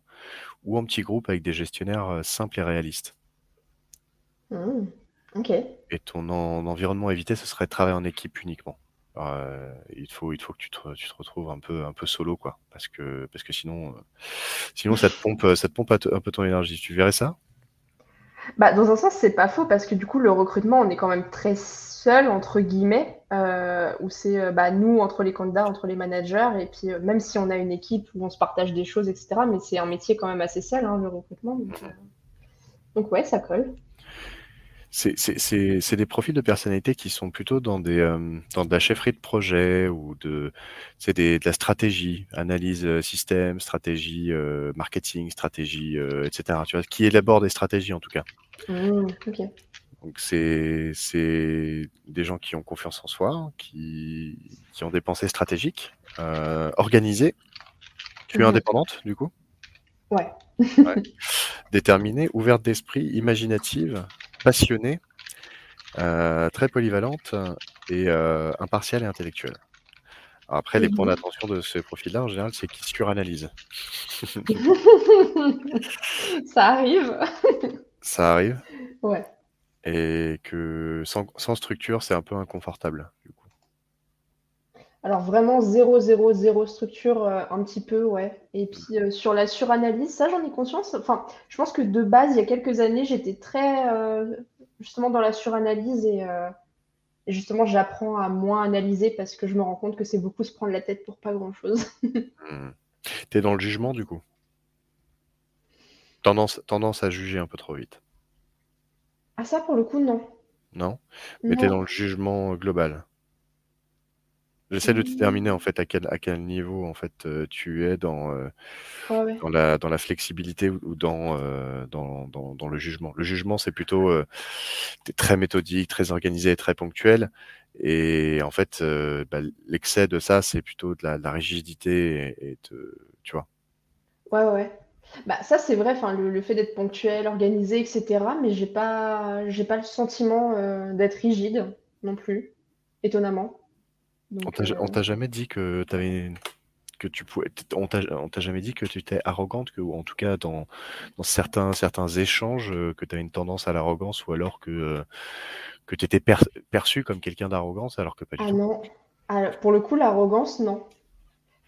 C: ou en petit groupe avec des gestionnaires euh, simples et réalistes.
A: Hmm, Ok.
C: Et ton en- environnement évité, ce serait de travailler en équipe uniquement. Euh, il faut, il faut que tu te, tu te retrouves un peu, un peu solo, quoi, parce que, parce que sinon, euh, sinon ça te pompe, ça te pompe un un peu ton énergie. Tu verrais ça?
A: Bah, dans un sens, c'est pas faux parce que du coup, le recrutement, on est quand même très seul, entre guillemets, euh, où c'est euh, bah, nous, entre les candidats, entre les managers, et puis euh, même si on a une équipe où on se partage des choses, etc., mais c'est un métier quand même assez seul, hein, le recrutement. Donc, euh, donc ouais, ça colle.
C: C'est des profils de personnalité qui sont plutôt dans des dans de la chefferie de projet ou de des de la stratégie, analyse système, stratégie marketing, stratégie etc. Tu vois, qui élabore des stratégies en tout cas.
A: Hmm, ok.
C: Donc c'est c'est des gens qui ont confiance en soi, qui qui ont des pensées stratégiques, euh, organisées. Tu es
A: Mhm.
C: indépendante du coup,
A: Ouais.
C: déterminée, ouverte d'esprit, imaginative, passionnée, euh, très polyvalente et euh, impartiale et intellectuelle. Alors Après, les points
A: Mhm.
C: d'attention de ce profil-là, en général, c'est qu'ils suranalysent.
A: Ça arrive.
C: Ça arrive?
A: Ouais.
C: Et que sans, sans structure, c'est un peu inconfortable. Du coup.
A: Alors vraiment zéro, zéro, zéro structure, euh, un petit peu, ouais. Et puis euh, sur la suranalyse, ça j'en ai conscience. Enfin, je pense que de base, il y a quelques années, j'étais très euh, justement dans la suranalyse et, et justement j'apprends à moins analyser parce que je me rends compte que c'est beaucoup se prendre la tête pour pas grand-chose.
C: Hmm. T'es dans le jugement, du coup? Tendance, tendance à juger un peu trop vite.
A: Ah ça pour le coup, non.
C: Non Mais t'es dans le jugement global. J'essaie de
A: Hmm.
C: déterminer en fait à quel, à quel niveau en fait euh, tu es dans, euh,
A: Ouais, ouais.
C: dans, la, dans la flexibilité ou dans, euh, dans, dans, dans le jugement. Le jugement, c'est plutôt euh, très méthodique, très organisé, très ponctuel. Et en fait, euh, bah, l'excès de ça, c'est plutôt de la, de la rigidité et, et de, tu vois.
A: Ouais, ouais. Bah ça c'est vrai, enfin le, le fait d'être ponctuel, organisé, etc. Mais j'ai pas, j'ai pas le sentiment euh, d'être rigide non plus, étonnamment.
C: On
A: Donc,
C: t'a ja-
A: euh,
C: on t'a jamais dit que t'avais que tu pouvais on t'a on t'a jamais dit que tu étais arrogante que ou en tout cas dans dans certains certains échanges euh, que tu as une tendance à l'arrogance ou alors que euh, que tu étais perçu comme quelqu'un d'arrogance alors que pas du
A: Ah
C: tout?
A: non. Ah, pour le coup, l'arrogance, non.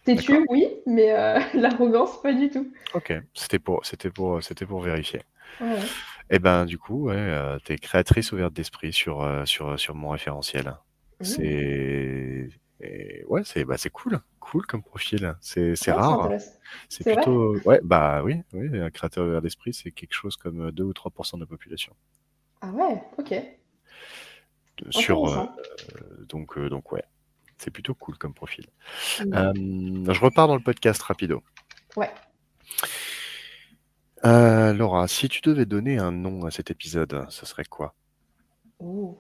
A: Têtu, oui, mais euh, l'arrogance, pas du tout.
C: OK, c'était pour c'était pour c'était pour vérifier.
A: Ouais.
C: Et ben du coup, ouais, euh, tu es créatrice ouverte d'esprit sur euh, sur sur mon référentiel.
A: Mmh.
C: C'est et ouais, c'est bah cool, cool comme profil. C'est
A: Ouais, c'est
C: rare. C'est plutôt ouais, bah oui, oui, un créateur ouvert d'esprit, c'est quelque chose comme euh, 2 ou 3% de la population.
A: Ah ouais, ok.
C: Sur euh, donc euh, donc ouais, c'est plutôt cool comme profil.
A: Mmh.
C: Euh, je repars dans le podcast rapido.
A: Ouais.
C: Euh, Laura, si tu devais donner un nom à cet épisode, ce serait quoi?
A: Oh.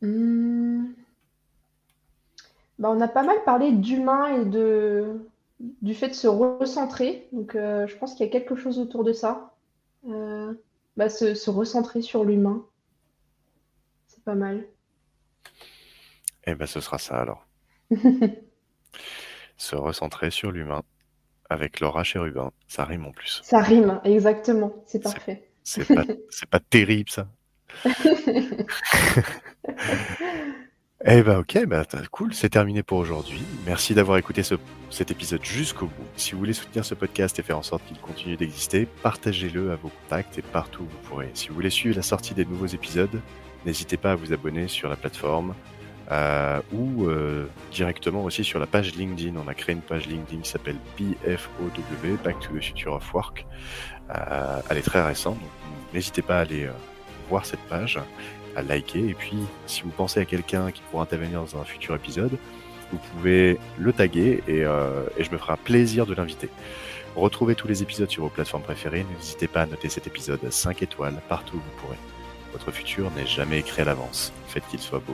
A: Hmm. Bah, on a pas mal parlé d'humain et de du fait de se recentrer. Donc, euh, je pense qu'il y a quelque chose autour de ça. Bah, se, se recentrer sur l'humain, c'est pas mal.
C: Eh ben ce sera ça alors. Se recentrer sur l'humain avec Laura Chérubin, ça rime en plus.
A: Ça rime, exactement. C'est parfait.
C: c'est pas terrible ça. Eh ben ok, bah, t'as- cool, c'est terminé pour aujourd'hui. Merci d'avoir écouté ce- cet épisode jusqu'au bout. Si vous voulez soutenir ce podcast et faire en sorte qu'il continue d'exister, partagez-le à vos contacts et partout où vous pourrez. Si vous voulez suivre la sortie des nouveaux épisodes, n'hésitez pas à vous abonner sur la plateforme euh, ou euh, directement aussi sur la page LinkedIn. On a créé une page LinkedIn qui s'appelle BFOW, Back to the Future of Work. Euh, elle est très récente, donc n'hésitez pas à aller euh, voir cette page à liker. Et puis, si vous pensez à quelqu'un qui pourra intervenir dans un futur épisode, vous pouvez le taguer et, euh, je me ferai un plaisir de l'inviter. Retrouvez tous les épisodes sur vos plateformes préférées. N'hésitez pas à noter cet épisode 5 étoiles partout où vous pourrez. Votre futur n'est jamais écrit à l'avance. Faites qu'il soit beau.